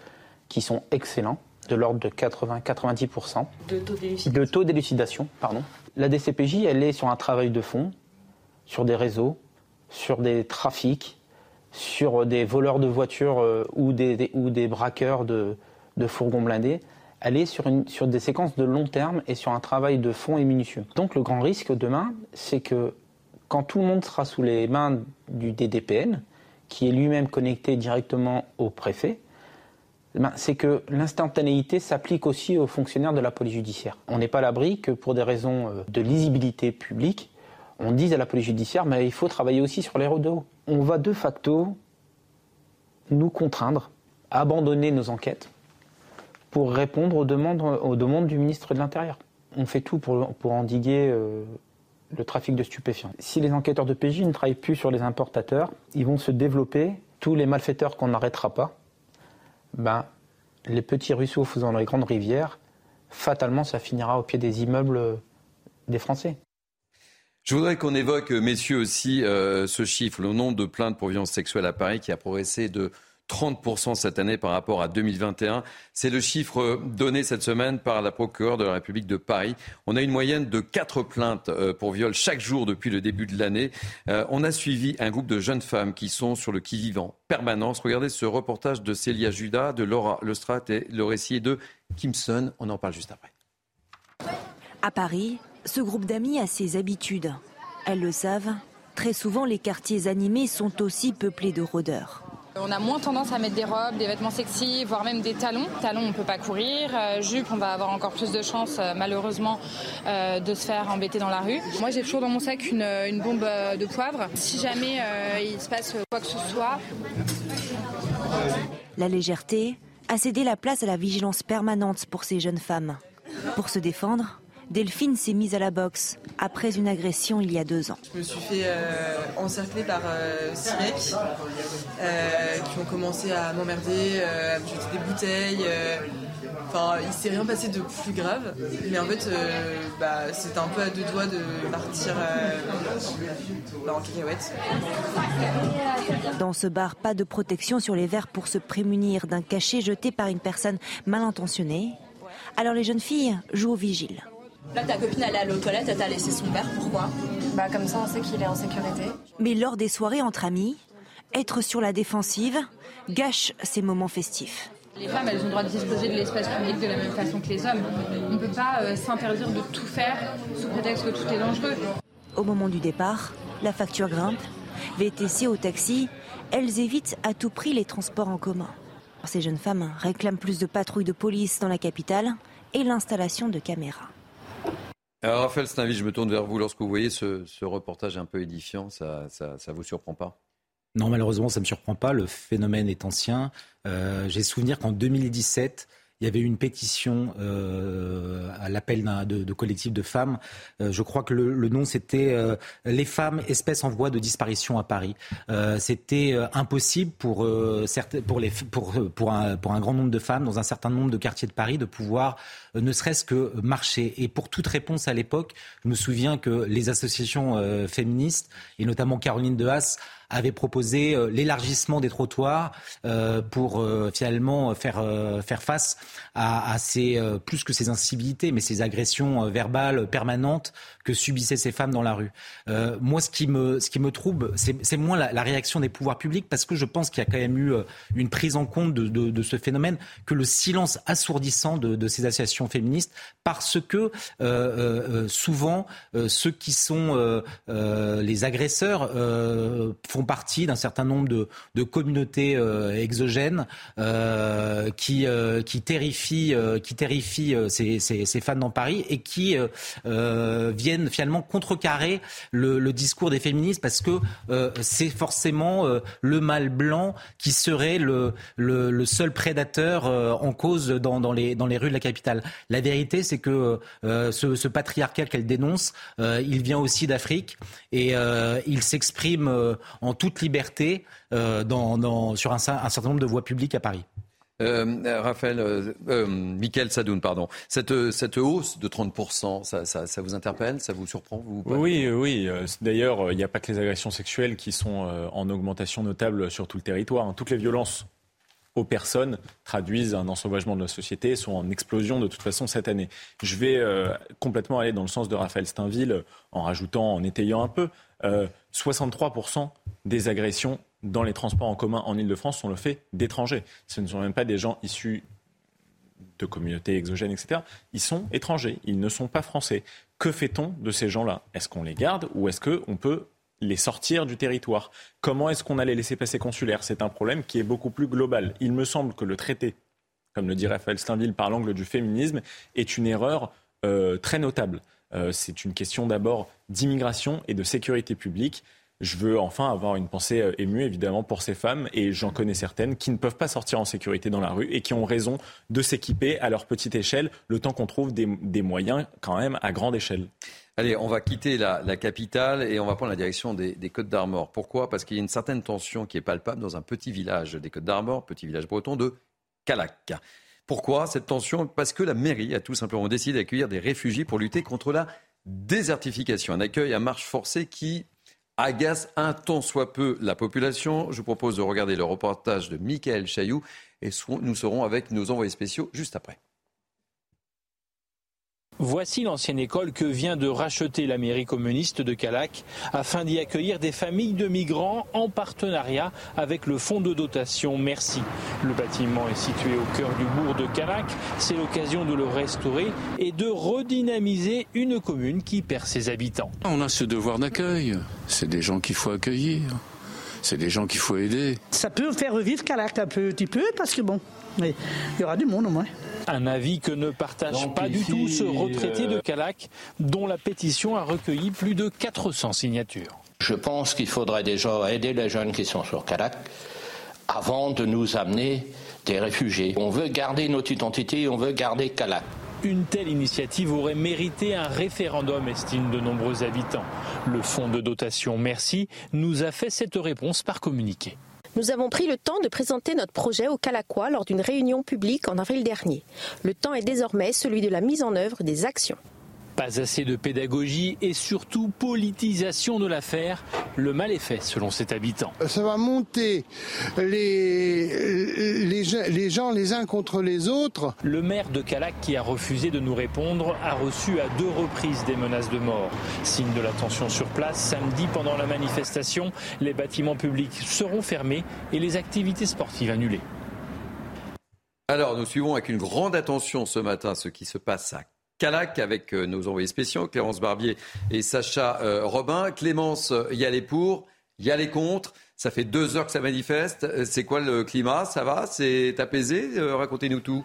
qui sont excellents de l'ordre de 80-90%. De taux d'élucidation. pardon. La DCPJ, elle est sur un travail de fond, sur des réseaux, sur des trafics, sur des voleurs de voitures euh, ou, des, ou des braqueurs de, fourgons blindés. elle est sur, sur des séquences de long terme et sur un travail de fond et minutieux. Donc le grand risque demain, c'est que quand tout le monde sera sous les mains du DDPN, qui est lui-même connecté directement au préfet, eh ben, c'est que l'instantanéité s'applique aussi aux fonctionnaires de la police judiciaire. On n'est pas à l'abri que pour des raisons euh, de lisibilité publique, on dise à la police judiciaire, mais il faut travailler aussi sur les de On va de facto nous contraindre à abandonner nos enquêtes pour répondre aux demandes, aux demandes du ministre de l'Intérieur. On fait tout pour, pour endiguer euh, le trafic de stupéfiants. Si les enquêteurs de PJ ne travaillent plus sur les importateurs, ils vont se développer. Tous les malfaiteurs qu'on n'arrêtera pas, ben, les petits ruisseaux faisant les grandes rivières, fatalement, ça finira au pied des immeubles des Français. Je voudrais qu'on évoque, messieurs, aussi euh, ce chiffre, le nombre de plaintes pour violences sexuelles à Paris qui a progressé de 30% cette année par rapport à 2021. C'est le chiffre donné cette semaine par la procureure de la République de Paris. On a une moyenne de 4 plaintes euh, pour viol chaque jour depuis le début de l'année. Euh, on a suivi un groupe de jeunes femmes qui sont sur le qui-vivant en permanence. Regardez ce reportage de Célia Judas, de Laura Lestrat et le récit de Kimson. On en parle juste après. À Paris, ce groupe d'amis a ses habitudes. Elles le savent, très souvent les quartiers animés sont aussi peuplés de rôdeurs. On a moins tendance à mettre des robes, des vêtements sexy, voire même des talons. Talons, on ne peut pas courir. Euh, jupe, on va avoir encore plus de chances, euh, malheureusement, euh, de se faire embêter dans la rue. Moi, j'ai toujours dans mon sac une, une bombe de poivre. Si jamais il se passe quoi que ce soit. La légèreté a cédé la place à la vigilance permanente pour ces jeunes femmes. Pour se défendre, Delphine s'est mise à la boxe après une agression il y a deux ans. Je me suis fait euh, encercler par euh, euh, qui ont commencé à m'emmerder, à me jeter des bouteilles. Enfin, il s'est rien passé de plus grave, mais en fait, bah, c'était un peu à deux doigts de partir bah, en cacahuète. Dans ce bar, pas de protection sur les verres pour se prémunir d'un cachet jeté par une personne mal intentionnée. Alors les jeunes filles jouent au vigile. Là, ta copine, elle est allée aux toilettes, elle t'a laissé son père. Pourquoi? Bah, comme ça, on sait qu'il est en sécurité. Mais lors des soirées entre amis, être sur la défensive gâche ces moments festifs. Les femmes, elles ont le droit de disposer de l'espace public de la même façon que les hommes. On ne peut pas euh, s'interdire de tout faire sous prétexte que tout est dangereux. Au moment du départ, la facture grimpe. VTC au taxi, elles évitent à tout prix les transports en commun. Ces jeunes femmes réclament plus de patrouilles de police dans la capitale et l'installation de caméras. Alors Raphaël Steinville, je me tourne vers vous. Lorsque vous voyez ce, reportage un peu édifiant, ça ne vous surprend pas? Non, malheureusement, ça ne me surprend pas. Le phénomène est ancien. Euh, j'ai souvenir qu'en 2017, il y avait une pétition euh, à l'appel de, de de femmes. Euh, je crois que le, nom c'était les femmes espèces en voie de disparition à Paris. c'était impossible pour pour les pour pour un grand nombre de femmes dans un certain nombre de quartiers de Paris de pouvoir ne serait-ce que marcher. Et pour toute réponse à l'époque, je me souviens que les associations féministes et notamment Caroline de Haas avait proposé euh, l'élargissement des trottoirs euh, pour euh, finalement faire, faire face à, ces, plus que ces incivilités, mais ces agressions verbales permanentes que subissaient ces femmes dans la rue. moi, ce qui me, ce qui me trouble, c'est moins la, réaction des pouvoirs publics, parce que je pense qu'il y a quand même eu une prise en compte de, ce phénomène, que le silence assourdissant de ces associations féministes, parce que souvent, ceux qui sont les agresseurs font partie d'un certain nombre de, de communautés euh, exogènes euh, qui, euh, qui terrifient, qui terrifient ces, ces, femmes dans Paris et qui viennent finalement contrecarrer le, discours des féministes parce que c'est forcément le mâle blanc qui serait le, le, le seul prédateur en cause dans, dans, les, dans les rues de la capitale. La vérité, c'est que ce, ce, patriarcat qu'elle dénonce, il vient aussi d'Afrique et il s'exprime en toute liberté euh, dans, sur un, certain nombre de voies publiques à Paris. Euh, Raphaël, euh, euh Michael Sadoun, pardon. Cette, cette hausse de 30%, ça, ça, vous interpelle? Ça vous surprend vous, Oui, oui. D'ailleurs, il n'y a pas que les agressions sexuelles qui sont en augmentation notable sur tout le territoire. Hein. Toutes les violences aux personnes traduisent un ensauvagement de la société, sont en explosion de toute façon cette année. Je vais complètement aller dans le sens de Raphaël Steinville en rajoutant, en étayant un peu. 63% des agressions dans les transports en commun en Ile-de-France sont le fait d'étrangers. Ce ne sont même pas des gens issus de communautés exogènes, etc., ils sont étrangers, ils ne sont pas français. Que fait-on de ces gens-là? Est-ce qu'on les garde ou est-ce qu'on peut les sortir du territoire Comment est-ce qu'on a les laisser passer consulaires? C'est un problème qui est beaucoup plus global. Il me semble que le traité, comme le dit Raphaël Steinville par l'angle du féminisme, est une erreur euh, très notable. Euh, c'est une question d'abord d'immigration et de sécurité publique. Je veux enfin avoir une pensée euh, émue, évidemment, pour ces femmes, et j'en connais certaines qui ne peuvent pas sortir en sécurité dans la rue et qui ont raison de s'équiper à leur petite échelle, le temps qu'on trouve des, moyens quand même à grande échelle. Allez, on va quitter la, capitale et on va prendre la direction des, des Côtes d'Armor. Pourquoi? Parce qu'il y a une certaine tension qui est palpable dans un petit village des Côtes d'Armor, petit village breton de Calac. Pourquoi cette tension? Parce que la mairie a tout simplement décidé d'accueillir des réfugiés pour lutter contre la désertification. Un accueil à marche forcée qui agace un tant soit peu la population. Je vous propose de regarder le reportage de Michael Chailloux et nous serons avec nos envoyés spéciaux juste après. Voici l'ancienne école que vient de racheter la mairie communiste de Calac afin d'y accueillir des familles de migrants en partenariat avec le fonds de dotation Merci. Le bâtiment est situé au cœur du bourg de Calac. C'est l'occasion de le restaurer et de redynamiser une commune qui perd ses habitants. On a ce devoir d'accueil. C'est des gens qu'il faut accueillir. C'est des gens qu'il faut aider. Ça peut faire revivre Calac un petit peu parce que bon, il y aura du monde au moins. Un avis que ne partage pas du tout ce retraité de Calac, dont la pétition a recueilli plus de 400 signatures. Je pense qu'il faudrait déjà aider les jeunes qui sont sur Calac avant de nous amener des réfugiés. On veut garder notre identité, on veut garder Calac. Une telle initiative aurait mérité un référendum, estiment de nombreux habitants. Le fonds de dotation Merci nous a fait cette réponse par communiqué. Nous avons pris le temps de présenter notre projet au Calaquois lors d'une réunion publique en avril dernier. Le temps est désormais celui de la mise en œuvre des actions. Pas assez de pédagogie et surtout politisation de l'affaire. Le mal est fait selon cet habitant. Ça va monter les, les, les, gens les uns contre les autres. Le maire de Calac qui a refusé de nous répondre a reçu à deux reprises des menaces de mort. Signe de la tension sur place, samedi pendant la manifestation, les bâtiments publics seront fermés et les activités sportives annulées. Alors, nous suivons avec une grande attention ce matin ce qui se passe à Calac avec euh, nos envoyés spéciaux, Clémence Barbier et Sacha euh, Robin. Clémence, il y a les pour, il y a les contre. Ça fait deux heures que ça manifeste. Euh, c'est quoi le climat? Ça va? C'est apaisé? Racontez-nous tout.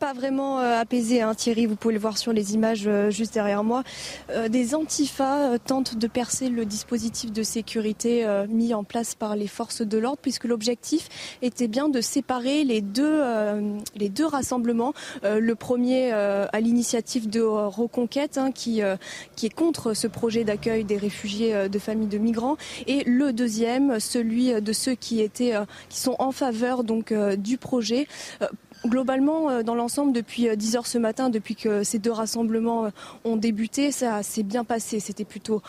Pas vraiment euh, apaisé, hein, Thierry. Vous pouvez le voir sur les images euh, juste derrière moi. Euh, des antifas tentent de percer le dispositif de sécurité mis en place par les forces de l'ordre, puisque l'objectif était bien de séparer les deux, les deux rassemblements. le premier à l'initiative de Reconquête, hein, qui, qui est contre ce projet d'accueil des réfugiés de familles de migrants, et le deuxième, celui de ceux qui étaient, qui sont en faveur donc du projet Globalement, euh, dans l'ensemble, depuis 10 euh, heures ce matin, depuis que ces deux rassemblements euh, ont débuté, ça s'est bien passé. C'était plutôt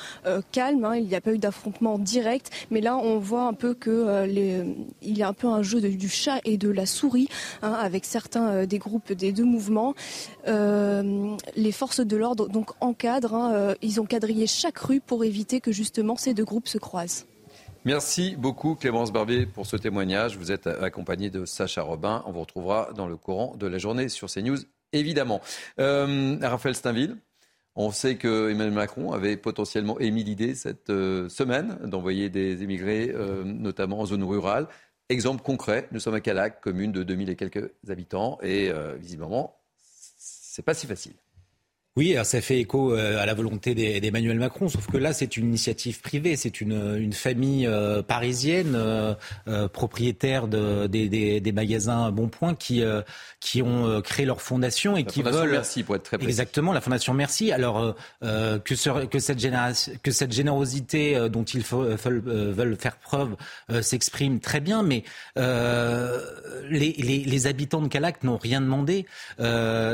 calme. Hein. il n'y a pas eu d'affrontement direct, mais là, on voit un peu que y a un peu un jeu du chat et de la souris hein, avec certains des groupes des deux mouvements. les forces de l'ordre encadrent. Hein, ils ont quadrillé chaque rue pour éviter que justement ces deux groupes se croisent. Merci beaucoup Clémence Barbier pour ce témoignage. Vous êtes accompagné de Sacha Robin. On vous retrouvera dans le courant de la journée sur CNews, évidemment. Euh, Raphaël Steinville, on sait que Emmanuel Macron avait potentiellement émis l'idée cette euh, semaine d'envoyer des émigrés, euh, notamment en zone rurale. Exemple concret, nous sommes à Calac, commune de 2000 et quelques habitants, et visiblement, c'est pas si facile. Oui, ça fait écho euh, à la volonté d'Emmanuel Macron, sauf que là, c'est une initiative privée, c'est une, une, famille euh, parisienne, euh, propriétaire de, des, des, des, magasins Bonpoint, qui, qui ont créé leur fondation et la qui fondation veulent... Merci, pour être très précis. Exactement, la Fondation Merci. Alors, que, ce, que, cette que cette générosité dont ils veulent, veulent faire preuve s'exprime très bien, mais les, les, les, habitants de Calac n'ont rien demandé.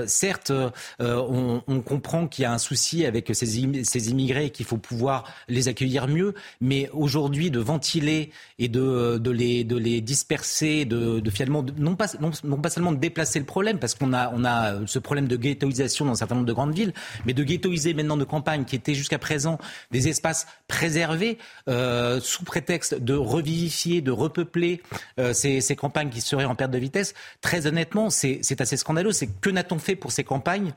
certes, on, on comprend qu'il y a un souci avec ces, ces immigrés et qu'il faut pouvoir les accueillir mieux. Mais aujourd'hui, de ventiler et de, de, les, de les disperser, de, de finalement, non, pas, non, pas seulement de déplacer le problème, parce qu'on a, on a ce problème de ghettoisation dans un certain nombre de grandes villes, mais de ghettoiser maintenant de campagnes qui étaient jusqu'à présent des espaces préservés euh, sous prétexte de revivifier, de repeupler euh, ces, ces campagnes qui seraient en perte de vitesse. Très honnêtement, c'est assez scandaleux. C'est que n'a-t-on fait pour ces campagnes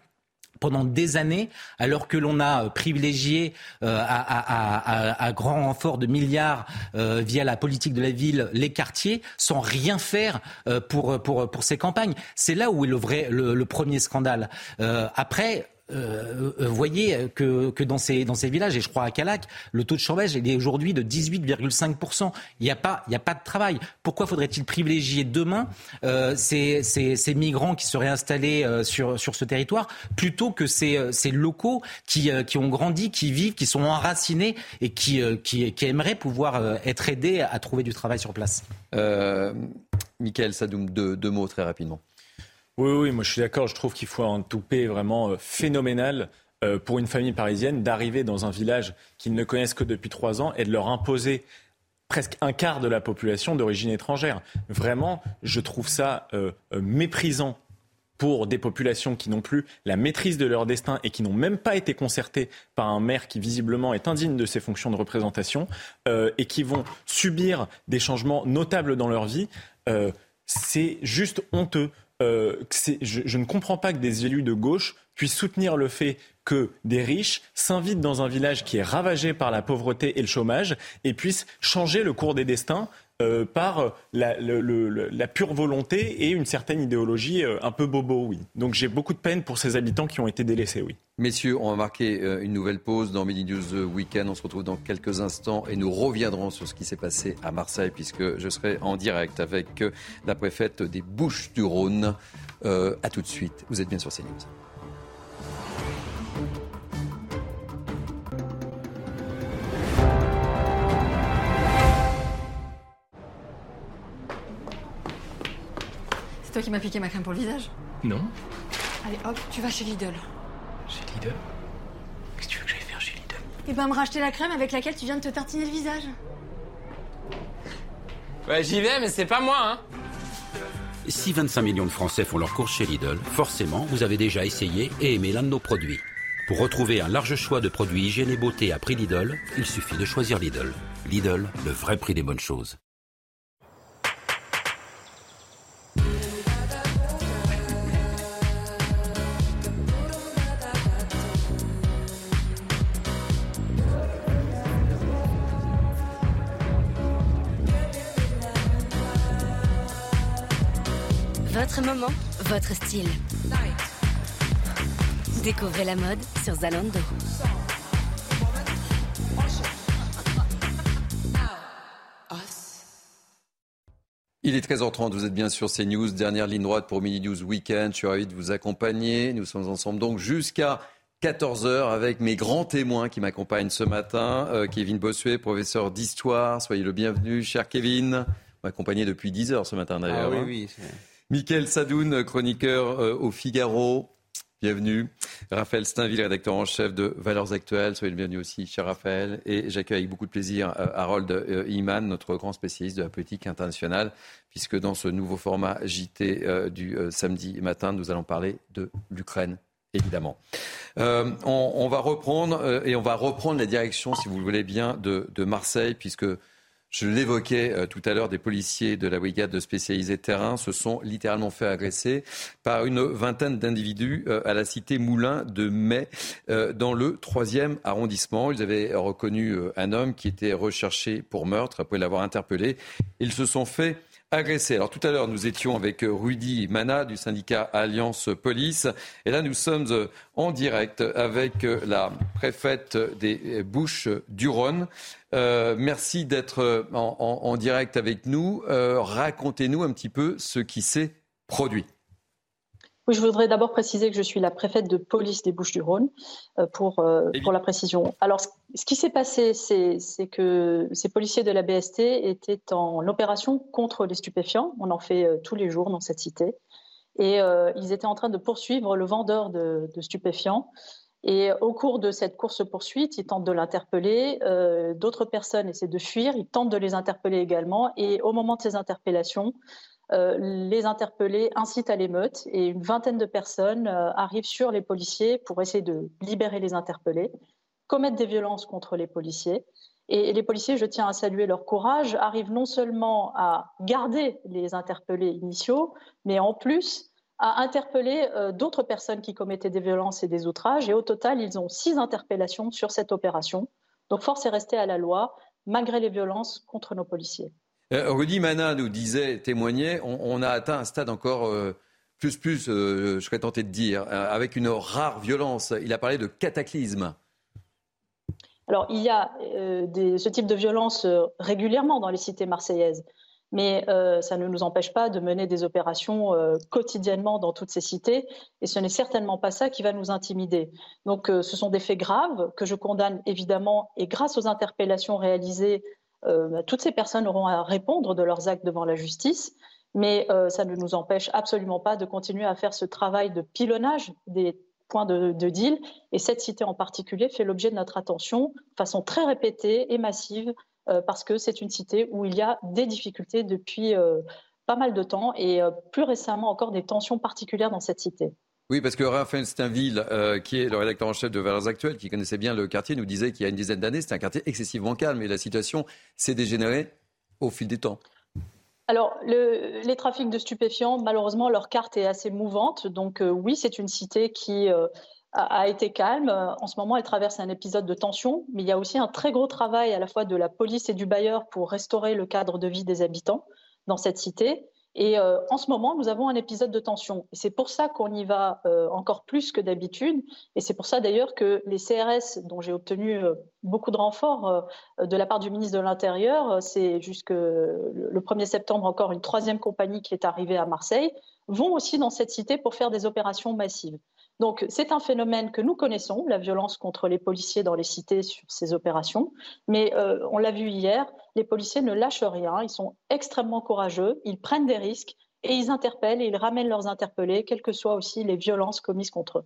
pendant des années, alors que l'on a privilégié euh, à, grand renfort de milliards euh, via la politique de la ville les quartiers, sans rien faire euh, pour, pour, pour ces campagnes. C'est là où est le vrai le premier scandale. après euh, euh, voyez que, dans, ces, villages, et je crois à Calac, le taux de chômage est aujourd'hui de 18,5%. Il n'y a, pas, a pas de travail. Pourquoi faudrait-il privilégier demain euh, ces, migrants qui seraient installés sur, ce territoire plutôt que ces, locaux qui, ont grandi, qui vivent, qui sont enracinés et qui aimeraient pouvoir être aidés à trouver du travail sur place? Euh, Michael Sadoum, deux, deux mots très rapidement. Oui, oui, moi je suis d'accord. Je trouve qu'il faut un toupet vraiment euh, phénoménal euh, pour une famille parisienne d'arriver dans un village qu'ils ne connaissent que depuis trois ans et de leur imposer presque un quart de la population d'origine étrangère. Vraiment, je trouve ça euh, méprisant pour des populations qui n'ont plus la maîtrise de leur destin et qui n'ont même pas été concertées par un maire qui visiblement est indigne de ses fonctions de représentation et qui vont subir des changements notables dans leur vie. c'est juste honteux. Euh, je, ne comprends pas que des élus de gauche puissent soutenir le fait que des riches s'invitent dans un village qui est ravagé par la pauvreté et le chômage et puissent changer le cours des destins euh, par la, pure volonté et une certaine idéologie euh, un peu bobo, oui. Donc j'ai beaucoup de peine pour ces habitants qui ont été délaissés, oui. Messieurs, on va marquer euh, une nouvelle pause dans Midi News Weekend. On se retrouve dans quelques instants et nous reviendrons sur ce qui s'est passé à Marseille puisque je serai en direct avec la préfète des Bouches du Rhône. Euh, à tout de suite. Vous êtes bien sur CNews. Toi qui m'as piqué ma crème pour le visage Non. Allez hop, tu vas chez Lidl. Chez Lidl Qu'est-ce que tu veux que j'aille faire chez Lidl Eh ben me racheter la crème avec laquelle tu viens de te tartiner le visage. Ouais, j'y vais, mais c'est pas moi, hein Si 25 millions de Français font leur course chez Lidl, forcément, vous avez déjà essayé et aimé l'un de nos produits. Pour retrouver un large choix de produits hygiène et beauté à prix Lidl, il suffit de choisir Lidl. Lidl, le vrai prix des bonnes choses. Votre moment, votre style. Découvrez la mode sur Zalando. Il est 13h30, vous êtes bien sur CNews, dernière ligne droite pour Mini News Weekend. Je suis ravi de vous accompagner. Nous sommes ensemble donc jusqu'à 14h avec mes grands témoins qui m'accompagnent ce matin. Euh, Kevin Bossuet, professeur d'histoire. Soyez le bienvenu, cher Kevin. M'accompagner depuis 10h ce matin d'ailleurs. Ah oui, hein. oui. Michael Sadoun, chroniqueur euh, au Figaro. Bienvenue. Raphaël Steinville, rédacteur en chef de Valeurs Actuelles. Soyez le bienvenu aussi, cher Raphaël. Et j'accueille avec beaucoup de plaisir euh, Harold euh, Iman, notre grand spécialiste de la politique internationale, puisque dans ce nouveau format JT du samedi matin, nous allons parler de l'Ukraine évidemment. on, va reprendre et on va reprendre la direction, si vous le voulez bien, de, de Marseille, puisque je l'évoquais euh, tout à l'heure, des policiers de la brigade spécialisée terrain se sont littéralement fait agresser par une vingtaine d'individus euh, à la cité Moulin de Mai, euh, dans le troisième arrondissement. Ils avaient reconnu un homme qui était recherché pour meurtre après l'avoir interpellé. Ils se sont fait agressé. Alors tout à l'heure, nous étions avec Rudy Mana du syndicat Alliance Police. Et là, nous sommes euh, en direct avec euh, la préfète des Bouches du Rhône. Euh, merci d'être en, direct avec nous. Racontez-nous un petit peu ce qui s'est produit je voudrais d'abord préciser que je suis la préfète de police des Bouches-du-Rhône euh, pour, euh, pour la précision. Alors, ce qui s'est passé, c'est que ces policiers de la BST étaient en opération contre les stupéfiants. On en fait euh, tous les jours dans cette cité. et euh, ils étaient en train de poursuivre le vendeur de, stupéfiants. Et au cours de cette course-poursuite, ils tentent de l'interpeller. Euh, d'autres personnes essaient de fuir. Ils tentent de les interpeller également. Et au moment de ces interpellations, euh, les interpellés incitent à l'émeute et une vingtaine de personnes arrivent sur les policiers pour essayer de libérer les interpellés, commettre des violences contre les policiers. Et les policiers, je tiens à saluer leur courage, arrivent non seulement à garder les interpellés initiaux, mais en plus à interpeller euh, d'autres personnes qui commettaient des violences et des outrages. Et au total, ils ont six interpellations sur cette opération. Donc force est restée à la loi, malgré les violences contre nos policiers. Euh, Rudy Mana nous disait, témoignait, on, a atteint un stade encore euh, plus, plus, je serais tenté de dire, avec une rare violence. Il a parlé de cataclysme. Alors, il y a ce type de violence régulièrement dans les cités marseillaises mais euh, ça ne nous empêche pas de mener des opérations euh, quotidiennement dans toutes ces cités, et ce n'est certainement pas ça qui va nous intimider. Donc euh, ce sont des faits graves que je condamne évidemment, et grâce aux interpellations réalisées, bah, toutes ces personnes auront à répondre de leurs actes devant la justice, mais ça ne nous empêche absolument pas de continuer à faire ce travail de pilonnage des points de, de deal, et cette cité en particulier fait l'objet de notre attention de façon très répétée et massive euh, parce que c'est une cité où il y a des difficultés depuis euh, pas mal de temps et euh, plus récemment encore des tensions particulières dans cette cité. Oui, parce que Raphaël Steinville, qui est le rédacteur en chef de Valeurs Actuelles, qui connaissait bien le quartier, nous disait qu'il y a une dizaine d'années, c'était un quartier excessivement calme et la situation s'est dégénérée au fil des temps. Alors, les trafics de stupéfiants, malheureusement, leur carte est assez mouvante. Donc, oui, c'est une cité qui a, été calme. En ce moment, elle traverse un épisode de tension, mais il y a aussi un très gros travail à la fois de la police et du bailleur pour restaurer le cadre de vie des habitants dans cette cité. Et euh, en ce moment, nous avons un épisode de tension. Et c'est pour ça qu'on y va euh, encore plus que d'habitude. Et c'est pour ça d'ailleurs que les CRS, dont j'ai obtenu euh, beaucoup de renforts de la part du ministre de l'Intérieur, c'est jusque le 1er septembre encore une troisième compagnie qui est arrivée à Marseille, vont aussi dans cette cité pour faire des opérations massives. Donc c'est un phénomène que nous connaissons, la violence contre les policiers dans les cités sur ces opérations. Mais euh, on l'a vu hier, les policiers ne lâchent rien, ils sont extrêmement courageux, ils prennent des risques et ils interpellent et ils ramènent leurs interpellés, quelles que soient aussi les violences commises contre eux.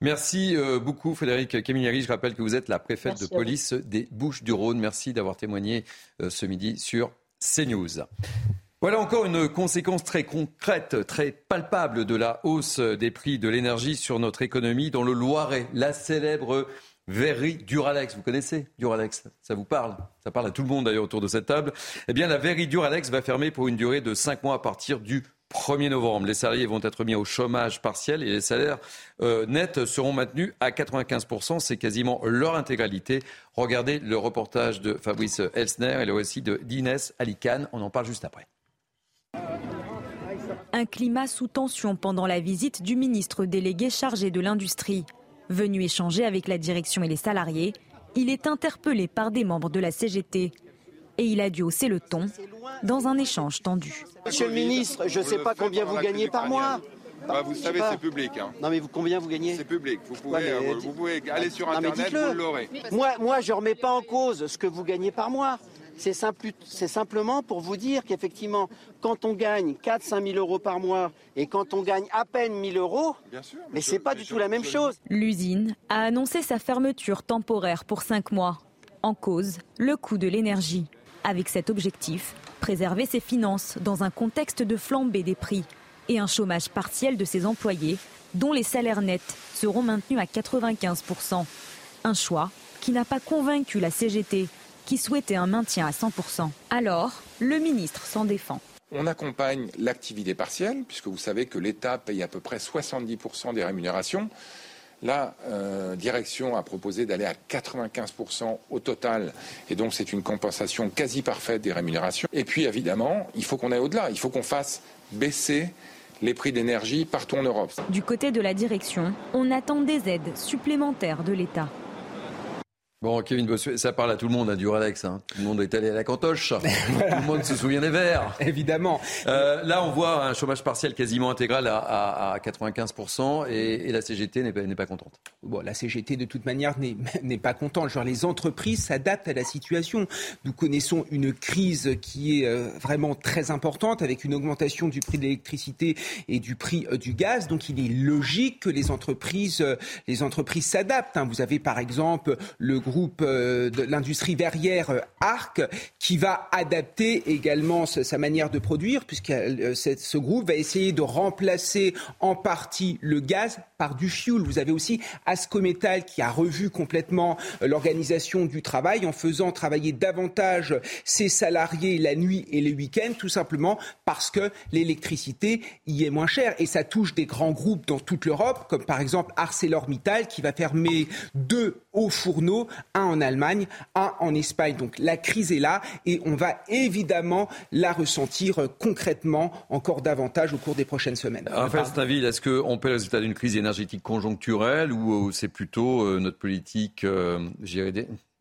Merci euh, beaucoup Frédéric Camilleri. Je rappelle que vous êtes la préfète de police des Bouches-du-Rhône. Merci d'avoir témoigné euh, ce midi sur CNews. Voilà encore une conséquence très concrète, très palpable de la hausse des prix de l'énergie sur notre économie dans le Loiret. La célèbre verrie Duralex. Vous connaissez Duralex? Ça vous parle? Ça parle à tout le monde d'ailleurs autour de cette table. Eh bien, la verrie Duralex va fermer pour une durée de 5 mois à partir du 1er novembre. Les salariés vont être mis au chômage partiel et les salaires euh, nets seront maintenus à 95%. C'est quasiment leur intégralité. Regardez le reportage de Fabrice Elsner et le récit de d'Inès Alicane. On en parle juste après. Un climat sous tension pendant la visite du ministre délégué chargé de l'industrie. Venu échanger avec la direction et les salariés, il est interpellé par des membres de la CGT. Et il a dû hausser le ton dans un échange tendu. Monsieur le ministre, je ne sais pas combien vous gagnez par mois. Bah, vous savez, c'est public. Hein. Non, mais vous, combien vous gagnez? C'est public. Vous pouvez, euh, vous pouvez aller sur Internet, vous l'aurez. Moi, moi je ne remets pas en cause ce que vous gagnez par mois. C'est simplement pour vous dire qu'effectivement, quand on gagne 4-5 000 euros par mois et quand on gagne à peine 1 000 euros, mais ce n'est pas du tout la même chose. L'usine a annoncé sa fermeture temporaire pour 5 mois. En cause, le coût de l'énergie. Avec cet objectif, préserver ses finances dans un contexte de flambée des prix et un chômage partiel de ses employés, dont les salaires nets seront maintenus à 95%. Un choix qui n'a pas convaincu la CGT qui souhaitait un maintien à 100%. Alors, le ministre s'en défend. On accompagne l'activité partielle, puisque vous savez que l'État paye à peu près 70% des rémunérations. La euh, direction a proposé d'aller à 95% au total, et donc c'est une compensation quasi parfaite des rémunérations. Et puis évidemment, il faut qu'on aille au-delà, il faut qu'on fasse baisser les prix d'énergie partout en Europe. Du côté de la direction, on attend des aides supplémentaires de l'État. Bon, Kevin Bossuet, ça parle à tout le monde, à du Alex. Hein. Tout le monde est allé à la cantoche. Tout le monde se souvient des Verts. Évidemment. Euh, là, on voit un chômage partiel quasiment intégral à, à, 95% et, et, la CGT n'est pas, pas, contente. Bon, la CGT, de toute manière, n'est pas contente. Genre, les entreprises s'adaptent à la situation. Nous connaissons une crise qui est euh, vraiment très importante avec une augmentation du prix de l'électricité et du prix euh, du gaz. Donc, il est logique que les entreprises les entreprises s'adaptent. Hein. Vous avez, par exemple, le groupe euh, de l'industrie verrière euh, Arc qui va adapter également sa manière de produire puisque euh, ce groupe va essayer de remplacer en partie le gaz par du fioul. Vous avez aussi Ascométal qui a revu complètement l'organisation du travail en faisant travailler davantage ses salariés la nuit et les week-ends, tout simplement parce que l'électricité y est moins chère. Et ça touche des grands groupes dans toute l'Europe, comme par exemple ArcelorMittal qui va fermer deux hauts fourneaux un en Allemagne, un en Espagne. Donc la crise est là et on va évidemment la ressentir concrètement encore davantage au cours des prochaines semaines. Raphaël Staville, est-ce qu'on peut résultat d'une crise énergétique conjoncturelle ou c'est plutôt euh, notre politique euh,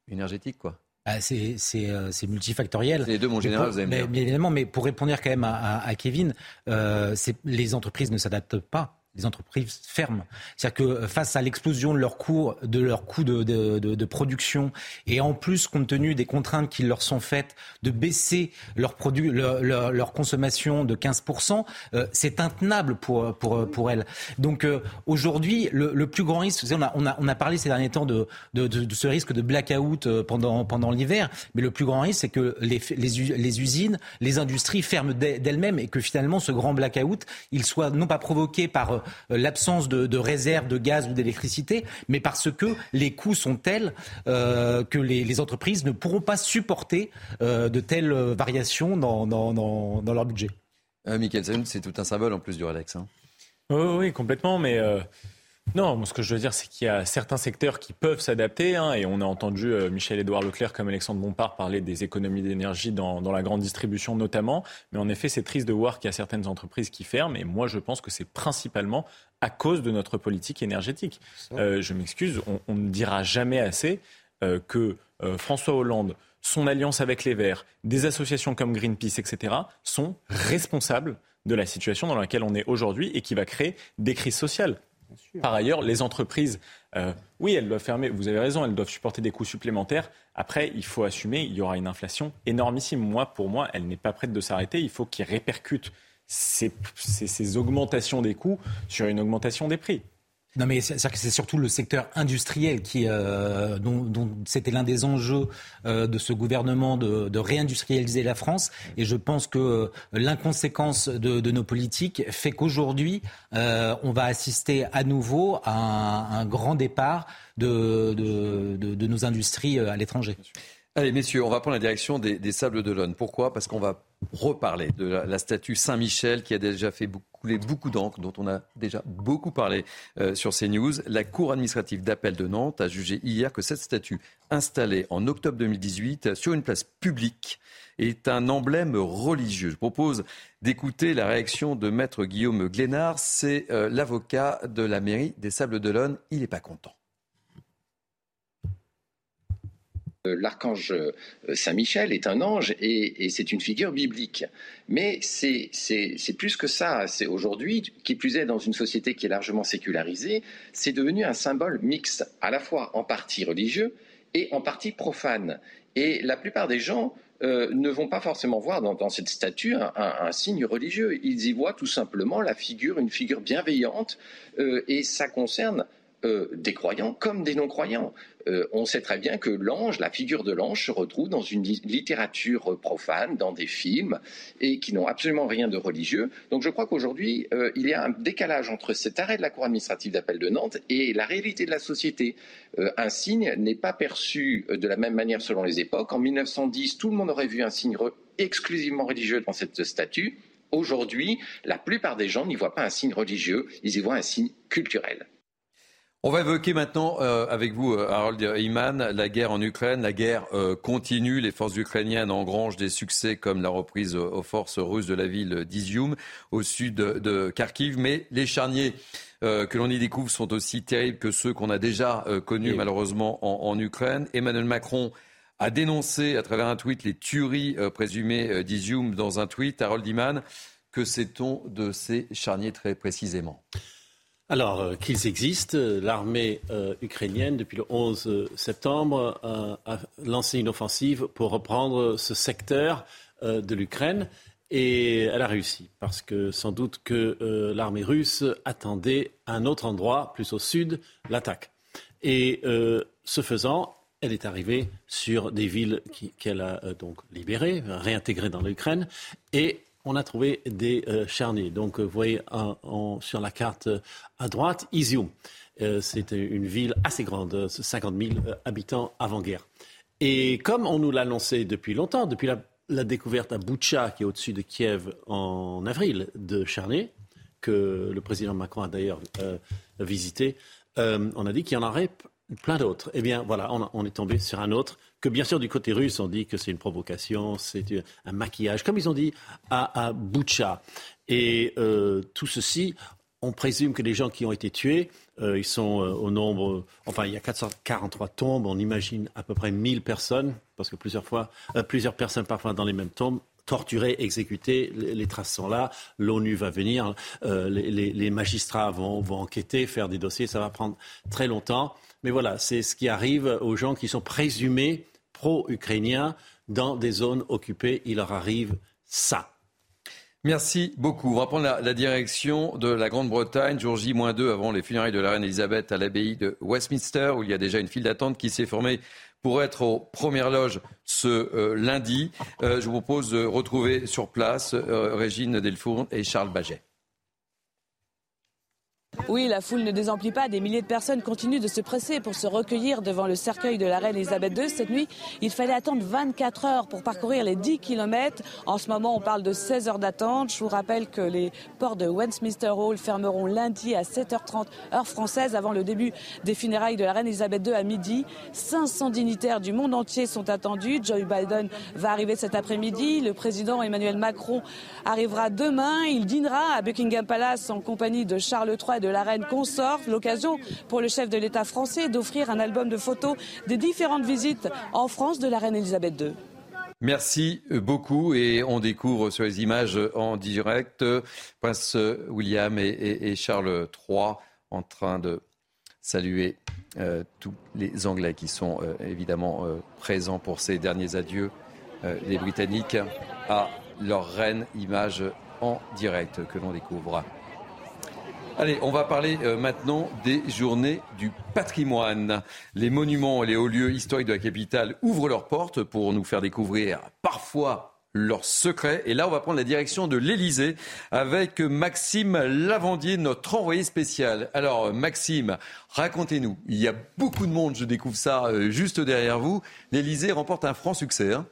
énergétique quoi? Ah, c'est euh, multifactoriel. Les deux, mon général, vous avez mais, évidemment, mais pour répondre quand même à, à, Kevin, euh, les entreprises ne s'adaptent pas les entreprises ferment. C'est-à-dire que euh, face à l'explosion de leur coût, de leur coût de, de, de, production, et en plus compte tenu des contraintes qui leur sont faites de baisser leur, produit, leur, leur, consommation de 15%, euh, c'est intenable pour, pour, pour elles. Donc euh, aujourd'hui, le, le, plus grand risque, on a, on, a, on a parlé ces derniers temps de, de, de ce risque de blackout pendant, pendant l'hiver, mais le plus grand risque, c'est que les, les, les usines, les industries ferment d'elles-mêmes et que finalement ce grand blackout, il soit non pas provoqué par euh, l'absence de, de réserve de gaz ou d'électricité, mais parce que les coûts sont tels euh, que les, entreprises ne pourront pas supporter euh, de telles variations dans, dans, leur budget. Euh, Michael c'est tout un symbole en plus du Rolex. Hein. Oui, oui, complètement, mais non, ce que je veux dire, c'est qu'il y a certains secteurs qui peuvent s'adapter, hein, et on a entendu euh, Michel-Édouard Leclerc comme Alexandre Bompard parler des économies d'énergie dans, la grande distribution notamment, mais en effet, c'est triste de voir qu'il y a certaines entreprises qui ferment, et moi je pense que c'est principalement à cause de notre politique énergétique. Euh, je m'excuse, on, ne dira jamais assez euh, que François Hollande, son alliance avec les Verts, des associations comme Greenpeace, etc., sont responsables de la situation dans laquelle on est aujourd'hui et qui va créer des crises sociales. Par ailleurs, les entreprises, euh, oui, elles doivent fermer, vous avez raison, elles doivent supporter des coûts supplémentaires. Après, il faut assumer, il y aura une inflation énormissime. Moi, pour moi, elle n'est pas prête de s'arrêter. Il faut qu'ils répercutent ces, augmentations des coûts sur une augmentation des prix. Non, mais c'est surtout le secteur industriel qui, euh, dont, c'était l'un des enjeux euh, de ce gouvernement de, réindustrialiser la France. Et je pense que euh, l'inconséquence de, nos politiques fait qu'aujourd'hui, on va assister à nouveau à un, grand départ de, nos industries à l'étranger. Allez, messieurs, on va prendre la direction des, des Sables d'Olonne. Pourquoi? Parce qu'on va reparler de la, statue Saint-Michel qui a déjà fait beaucoup d'encre, dont on a déjà beaucoup parlé euh, sur CNews. La Cour administrative d'appel de Nantes a jugé hier que cette statue, installée en octobre 2018 sur une place publique, est un emblème religieux. Je propose d'écouter la réaction de maître Guillaume Glénard. C'est euh, l'avocat de la mairie des Sables d'Olonne. Il n'est pas content. Euh, l'archange euh, Saint-Michel est un ange et, c'est une figure biblique. Mais c'est plus que ça. C'est aujourd'hui, qui plus est dans une société qui est largement sécularisée, c'est devenu un symbole mixte, à la fois en partie religieux et en partie profane. Et la plupart des gens euh, ne vont pas forcément voir dans, cette statue un, signe religieux. Ils y voient tout simplement la figure, une figure bienveillante, et ça concerne des croyants comme des non-croyants. Euh, on sait très bien que l'ange, la figure de l'ange, se retrouve dans une littérature profane, dans des films, et qui n'ont absolument rien de religieux. Donc je crois qu'aujourd'hui, euh, il y a un décalage entre cet arrêt de la Cour administrative d'appel de Nantes et la réalité de la société. Euh, un signe n'est pas perçu de la même manière selon les époques. En 1910, tout le monde aurait vu un signe exclusivement religieux dans cette statue. Aujourd'hui, la plupart des gens n'y voient pas un signe religieux, ils y voient un signe culturel. On va évoquer maintenant euh, avec vous, euh, Harold Iman, la guerre en Ukraine. La guerre euh, continue. Les forces ukrainiennes engrangent des succès comme la reprise aux forces russes de la ville d'Izium au sud de Kharkiv. Mais les charniers que l'on y découvre sont aussi terribles que ceux qu'on a déjà connus malheureusement en, en, Ukraine. Emmanuel Macron a dénoncé à travers un tweet les tueries présumées d'Izium dans un tweet. Harold Iman, que sait-on de ces charniers très précisément? Alors euh, qu'ils existent, l'armée euh, ukrainienne, depuis le 11 euh, septembre, a lancé une offensive pour reprendre ce secteur de l'Ukraine. Et elle a réussi, parce que sans doute que l'armée russe attendait un autre endroit, plus au sud, l'attaque. Et ce faisant, elle est arrivée sur des villes qu'elle a donc libérées, réintégrées dans l'Ukraine, et on a trouvé des euh, charniers. Donc, euh, vous voyez sur la carte euh, à droite, Izium. c'est une ville assez grande, 50 000 habitants avant-guerre. Et comme on nous l'a annoncé depuis longtemps, depuis la, découverte à Boucha, qui est au-dessus de Kiev en avril, de charniers, que le président Macron a d'ailleurs visité, on a dit qu'il y en aurait plein d'autres. Eh bien, voilà, on, est tombé sur un autre que, bien sûr, du côté russe, on dit que c'est une provocation, c'est un maquillage, comme ils ont dit à, à. Et euh, tout ceci, on présume que les gens qui ont été tués, euh, ils sont euh, au nombre, enfin, il y a 443 tombes, on imagine à peu près 1000 personnes, parce que plusieurs fois, plusieurs personnes parfois dans les mêmes tombes torturés, exécutés. Les, traces sont là. L'ONU va venir. les, magistrats vont, enquêter, faire des dossiers. Ça va prendre très longtemps. Mais voilà, c'est ce qui arrive aux gens qui sont présumés pro-ukrainiens dans des zones occupées. Il leur arrive ça. Merci beaucoup. On va prendre la, direction de la Grande-Bretagne, jour J-2 avant les funérailles de la reine Elisabeth à l'abbaye de Westminster, où il y a déjà une file d'attente qui s'est formée pour être aux premières loges ce euh, lundi. Euh, je vous propose de retrouver sur place euh, Régine Delfourne et Charles Baget. Oui, la foule ne désemplit pas. Des milliers de personnes continuent de se presser pour se recueillir devant le cercueil de la reine Elisabeth II. Cette nuit, il fallait attendre 24 heures pour parcourir les 10 km. En ce moment, on parle de 16 heures d'attente. Je vous rappelle que les ports de Westminster Hall fermeront lundi à 7h30 heure française avant le début des funérailles de la reine Elisabeth II à midi. 500 dignitaires du monde entier sont attendus. Joe Biden va arriver cet après-midi. Le président Emmanuel Macron arrivera demain. Il dînera à Buckingham Palace en compagnie de Charles III la reine consorte. L'occasion pour le chef de l'État français d'offrir un album de photos des différentes visites en France de la reine Elisabeth II. Merci beaucoup et on découvre sur les images en direct Prince William et, Charles III en train de saluer euh, tous les Anglais qui sont euh, évidemment euh, présents pour ces derniers adieux, les Britanniques, à leur reine, image en direct que l'on découvre. Allez, on va parler euh, maintenant des journées du patrimoine. Les monuments et les hauts lieux historiques de la capitale ouvrent leurs portes pour nous faire découvrir parfois leurs secrets. Et là, on va prendre la direction de l'Elysée avec Maxime Lavandier, notre envoyé spécial. Alors, Maxime, racontez-nous. Il y a beaucoup de monde, je découvre ça euh, juste derrière vous. L'Elysée remporte un franc succès. Hein.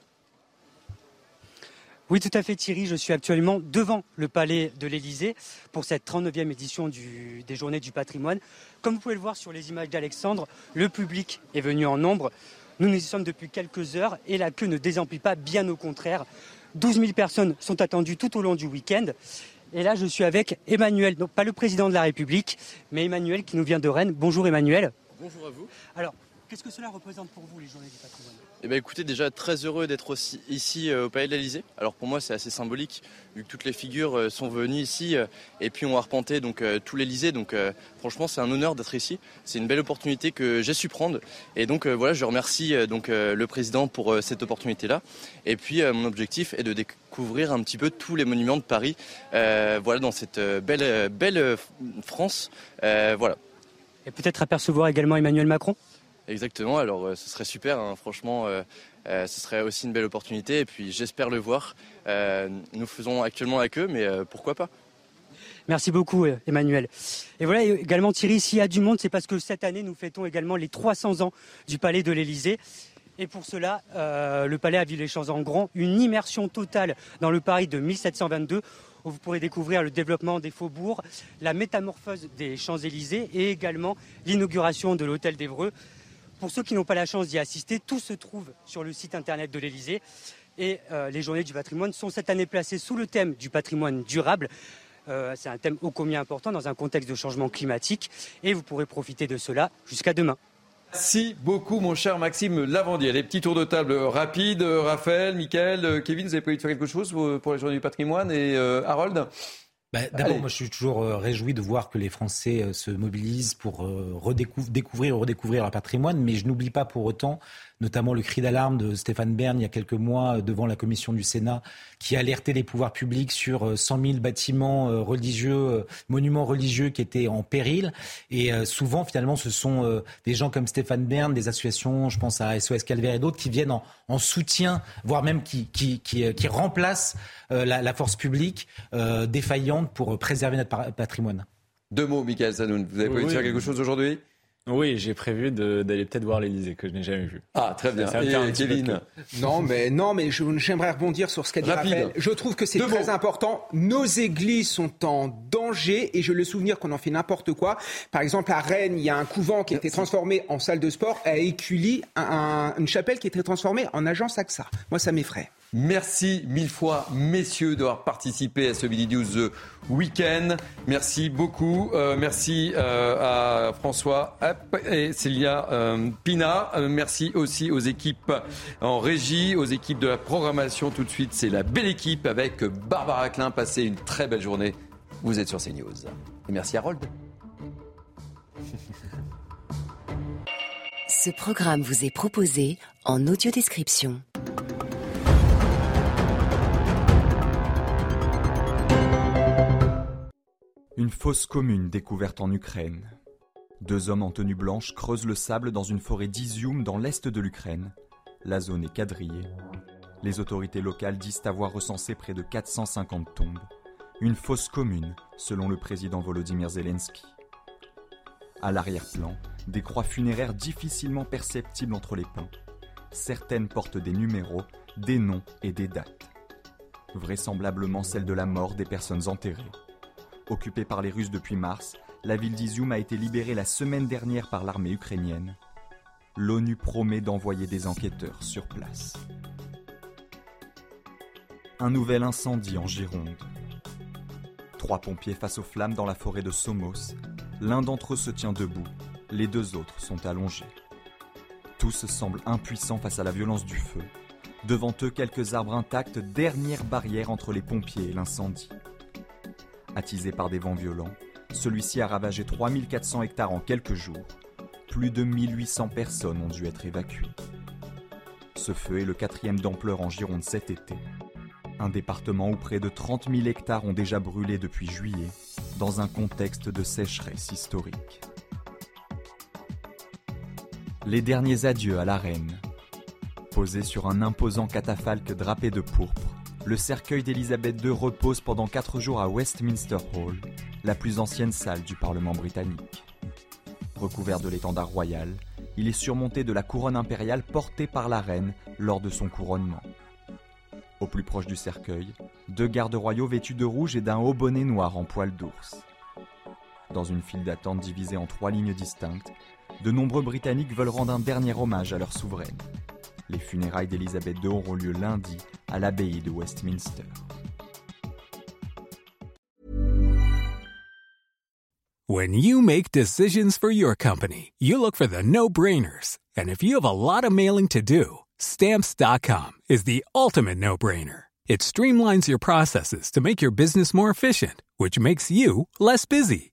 Oui, tout à fait Thierry, je suis actuellement devant le palais de l'Élysée pour cette 39e édition des Journées du patrimoine. Comme vous pouvez le voir sur les images d'Alexandre, le public est venu en nombre. Nous nous y sommes depuis quelques heures et la queue ne désemplit pas, bien au contraire. 12 000 personnes sont attendues tout au long du week-end. Et là, je suis avec Emmanuel, donc pas le président de la République, mais Emmanuel qui nous vient de Rennes. Bonjour Emmanuel. Bonjour à vous. Alors, qu'est-ce que cela représente pour vous, les Journées du patrimoine? Eh bien, écoutez, déjà très heureux d'être aussi ici euh, au Palais de l'Elysée. Alors pour moi, c'est assez symbolique vu que toutes les figures euh, sont venues ici euh, et puis ont arpenté donc tout l'Elysée. Donc franchement, c'est un honneur d'être ici. C'est une belle opportunité que j'ai su prendre. Et donc voilà, je remercie donc le président pour cette opportunité-là. Et puis mon objectif est de découvrir un petit peu tous les monuments de Paris. voilà, dans cette belle belle France. voilà. Et peut-être apercevoir également Emmanuel Macron? Exactement, alors euh, ce serait super, hein. franchement, euh, euh, ce serait aussi une belle opportunité et puis j'espère le voir. nous faisons actuellement avec eux, mais pourquoi pas Merci beaucoup Emmanuel. Et voilà également Thierry, s'il y a du monde, c'est parce que cette année nous fêtons également les 300 ans du Palais de l'Élysée. Et pour cela, le Palais a vu les choses en grand, une immersion totale dans le Paris de 1722 où vous pourrez découvrir le développement des faubourgs, la métamorphose des Champs-Élysées et également l'inauguration de l'hôtel d'Evreux. Pour ceux qui n'ont pas la chance d'y assister, tout se trouve sur le site internet de l'Élysée. Et euh, les journées du patrimoine sont cette année placées sous le thème du patrimoine durable. Euh, c'est un thème ô combien important dans un contexte de changement climatique et vous pourrez profiter de cela jusqu'à demain. Merci beaucoup, mon cher Maxime Lavandier. Les petits tours de table rapides. Raphaël, Mickaël, Kevin, vous avez prévu de faire quelque chose pour les journées du patrimoine? Et euh, Harold? Bah, D'abord, moi, je suis toujours euh, réjoui de voir que les Français se mobilisent pour redécouvrir, découvrir, redécouvrir leur patrimoine, mais je n'oublie pas pour autant notamment le cri d'alarme de Stéphane Bern il y a quelques mois devant la commission du Sénat, qui alertait les pouvoirs publics sur 100 euh, 000 bâtiments euh, religieux, euh, monuments religieux qui étaient en péril. Et souvent, finalement, ce sont des gens comme Stéphane Bern, des associations, je pense à SOS Calvaire et d'autres, qui viennent en, soutien, voire même qui, qui, qui, remplacent la, force publique défaillante pour préserver notre patrimoine. Deux mots, Michael Sanoun. Vous avez prévu de faire quelque chose aujourd'hui? Oui, j'ai prévu d'aller peut-être voir l'Elysée, que je n'ai jamais vu. Ah, très bien. Et Kevin? Non, mais, non, mais j'aimerais rebondir sur ce qu'a dit Raphaël. Je trouve que c'est très important. Nos églises sont en danger et je le souvenir qu'on en fait n'importe quoi. Par exemple, à Rennes, il y a un couvent qui a été transformé en salle de sport. À Écully, une chapelle qui a été transformée en agence AXA. Moi, ça m'effraie. Merci mille fois, messieurs, d'avoir participé à ce Midi News Weekend. Merci beaucoup. Euh, merci euh, à François et Célia euh, Pina. merci aussi aux équipes en régie, aux équipes de la programmation. Tout de suite, c'est la belle équipe avec Barbara Klein. Passez une très belle journée. Vous êtes sur CNews. Et merci Harold. Ce programme vous est proposé en audiodescription. Une fosse commune découverte en Ukraine. Deux hommes en tenue blanche creusent le sable dans une forêt d'Izium dans l'est de l'Ukraine. La zone est quadrillée. Les autorités locales disent avoir recensé près de 450 tombes. Une fosse commune, selon le président Volodymyr Zelensky. À l'arrière-plan, des croix funéraires difficilement perceptibles entre les pins. Certaines portent des numéros, des noms et des dates. Vraisemblablement celles de la mort des personnes enterrées. Occupée par les Russes depuis mars, la ville d'Izium a été libérée la semaine dernière par l'armée ukrainienne. L'ONU promet d'envoyer des enquêteurs sur place. Un nouvel incendie en Gironde. Trois pompiers face aux flammes dans la forêt de Somos. L'un d'entre eux se tient debout, les deux autres sont allongés. Tous semblent impuissants face à la violence du feu. Devant eux, quelques arbres intacts, dernière barrière entre les pompiers et l'incendie. Attisé par des vents violents, celui-ci a ravagé 3400 hectares en quelques jours. Plus de 1800 personnes ont dû être évacuées. Ce feu est le quatrième d'ampleur en Gironde cet été. Un département où près de 30 000 hectares ont déjà brûlé depuis juillet, dans un contexte de sécheresse historique. Les derniers adieux à la reine. Posé sur un imposant catafalque drapé de pourpre, le cercueil d'Élisabeth II repose pendant quatre jours à Westminster Hall, la plus ancienne salle du Parlement britannique. Recouvert de l'étendard royal, il est surmonté de la couronne impériale portée par la reine lors de son couronnement. Au plus proche du cercueil, deux gardes royaux vêtus de rouge et d'un haut bonnet noir en poil d'ours. Dans une file d'attente divisée en trois lignes distinctes, de nombreux Britanniques veulent rendre un dernier hommage à leur souveraine. Les funérailles d'Elisabeth II auront lieu lundi à l'abbaye de Westminster. When you make decisions for your company, you look for the no-brainers. And if you have a lot of mailing to do, stamps.com is the ultimate no-brainer. It streamlines your processes to make your business more efficient, which makes you less busy.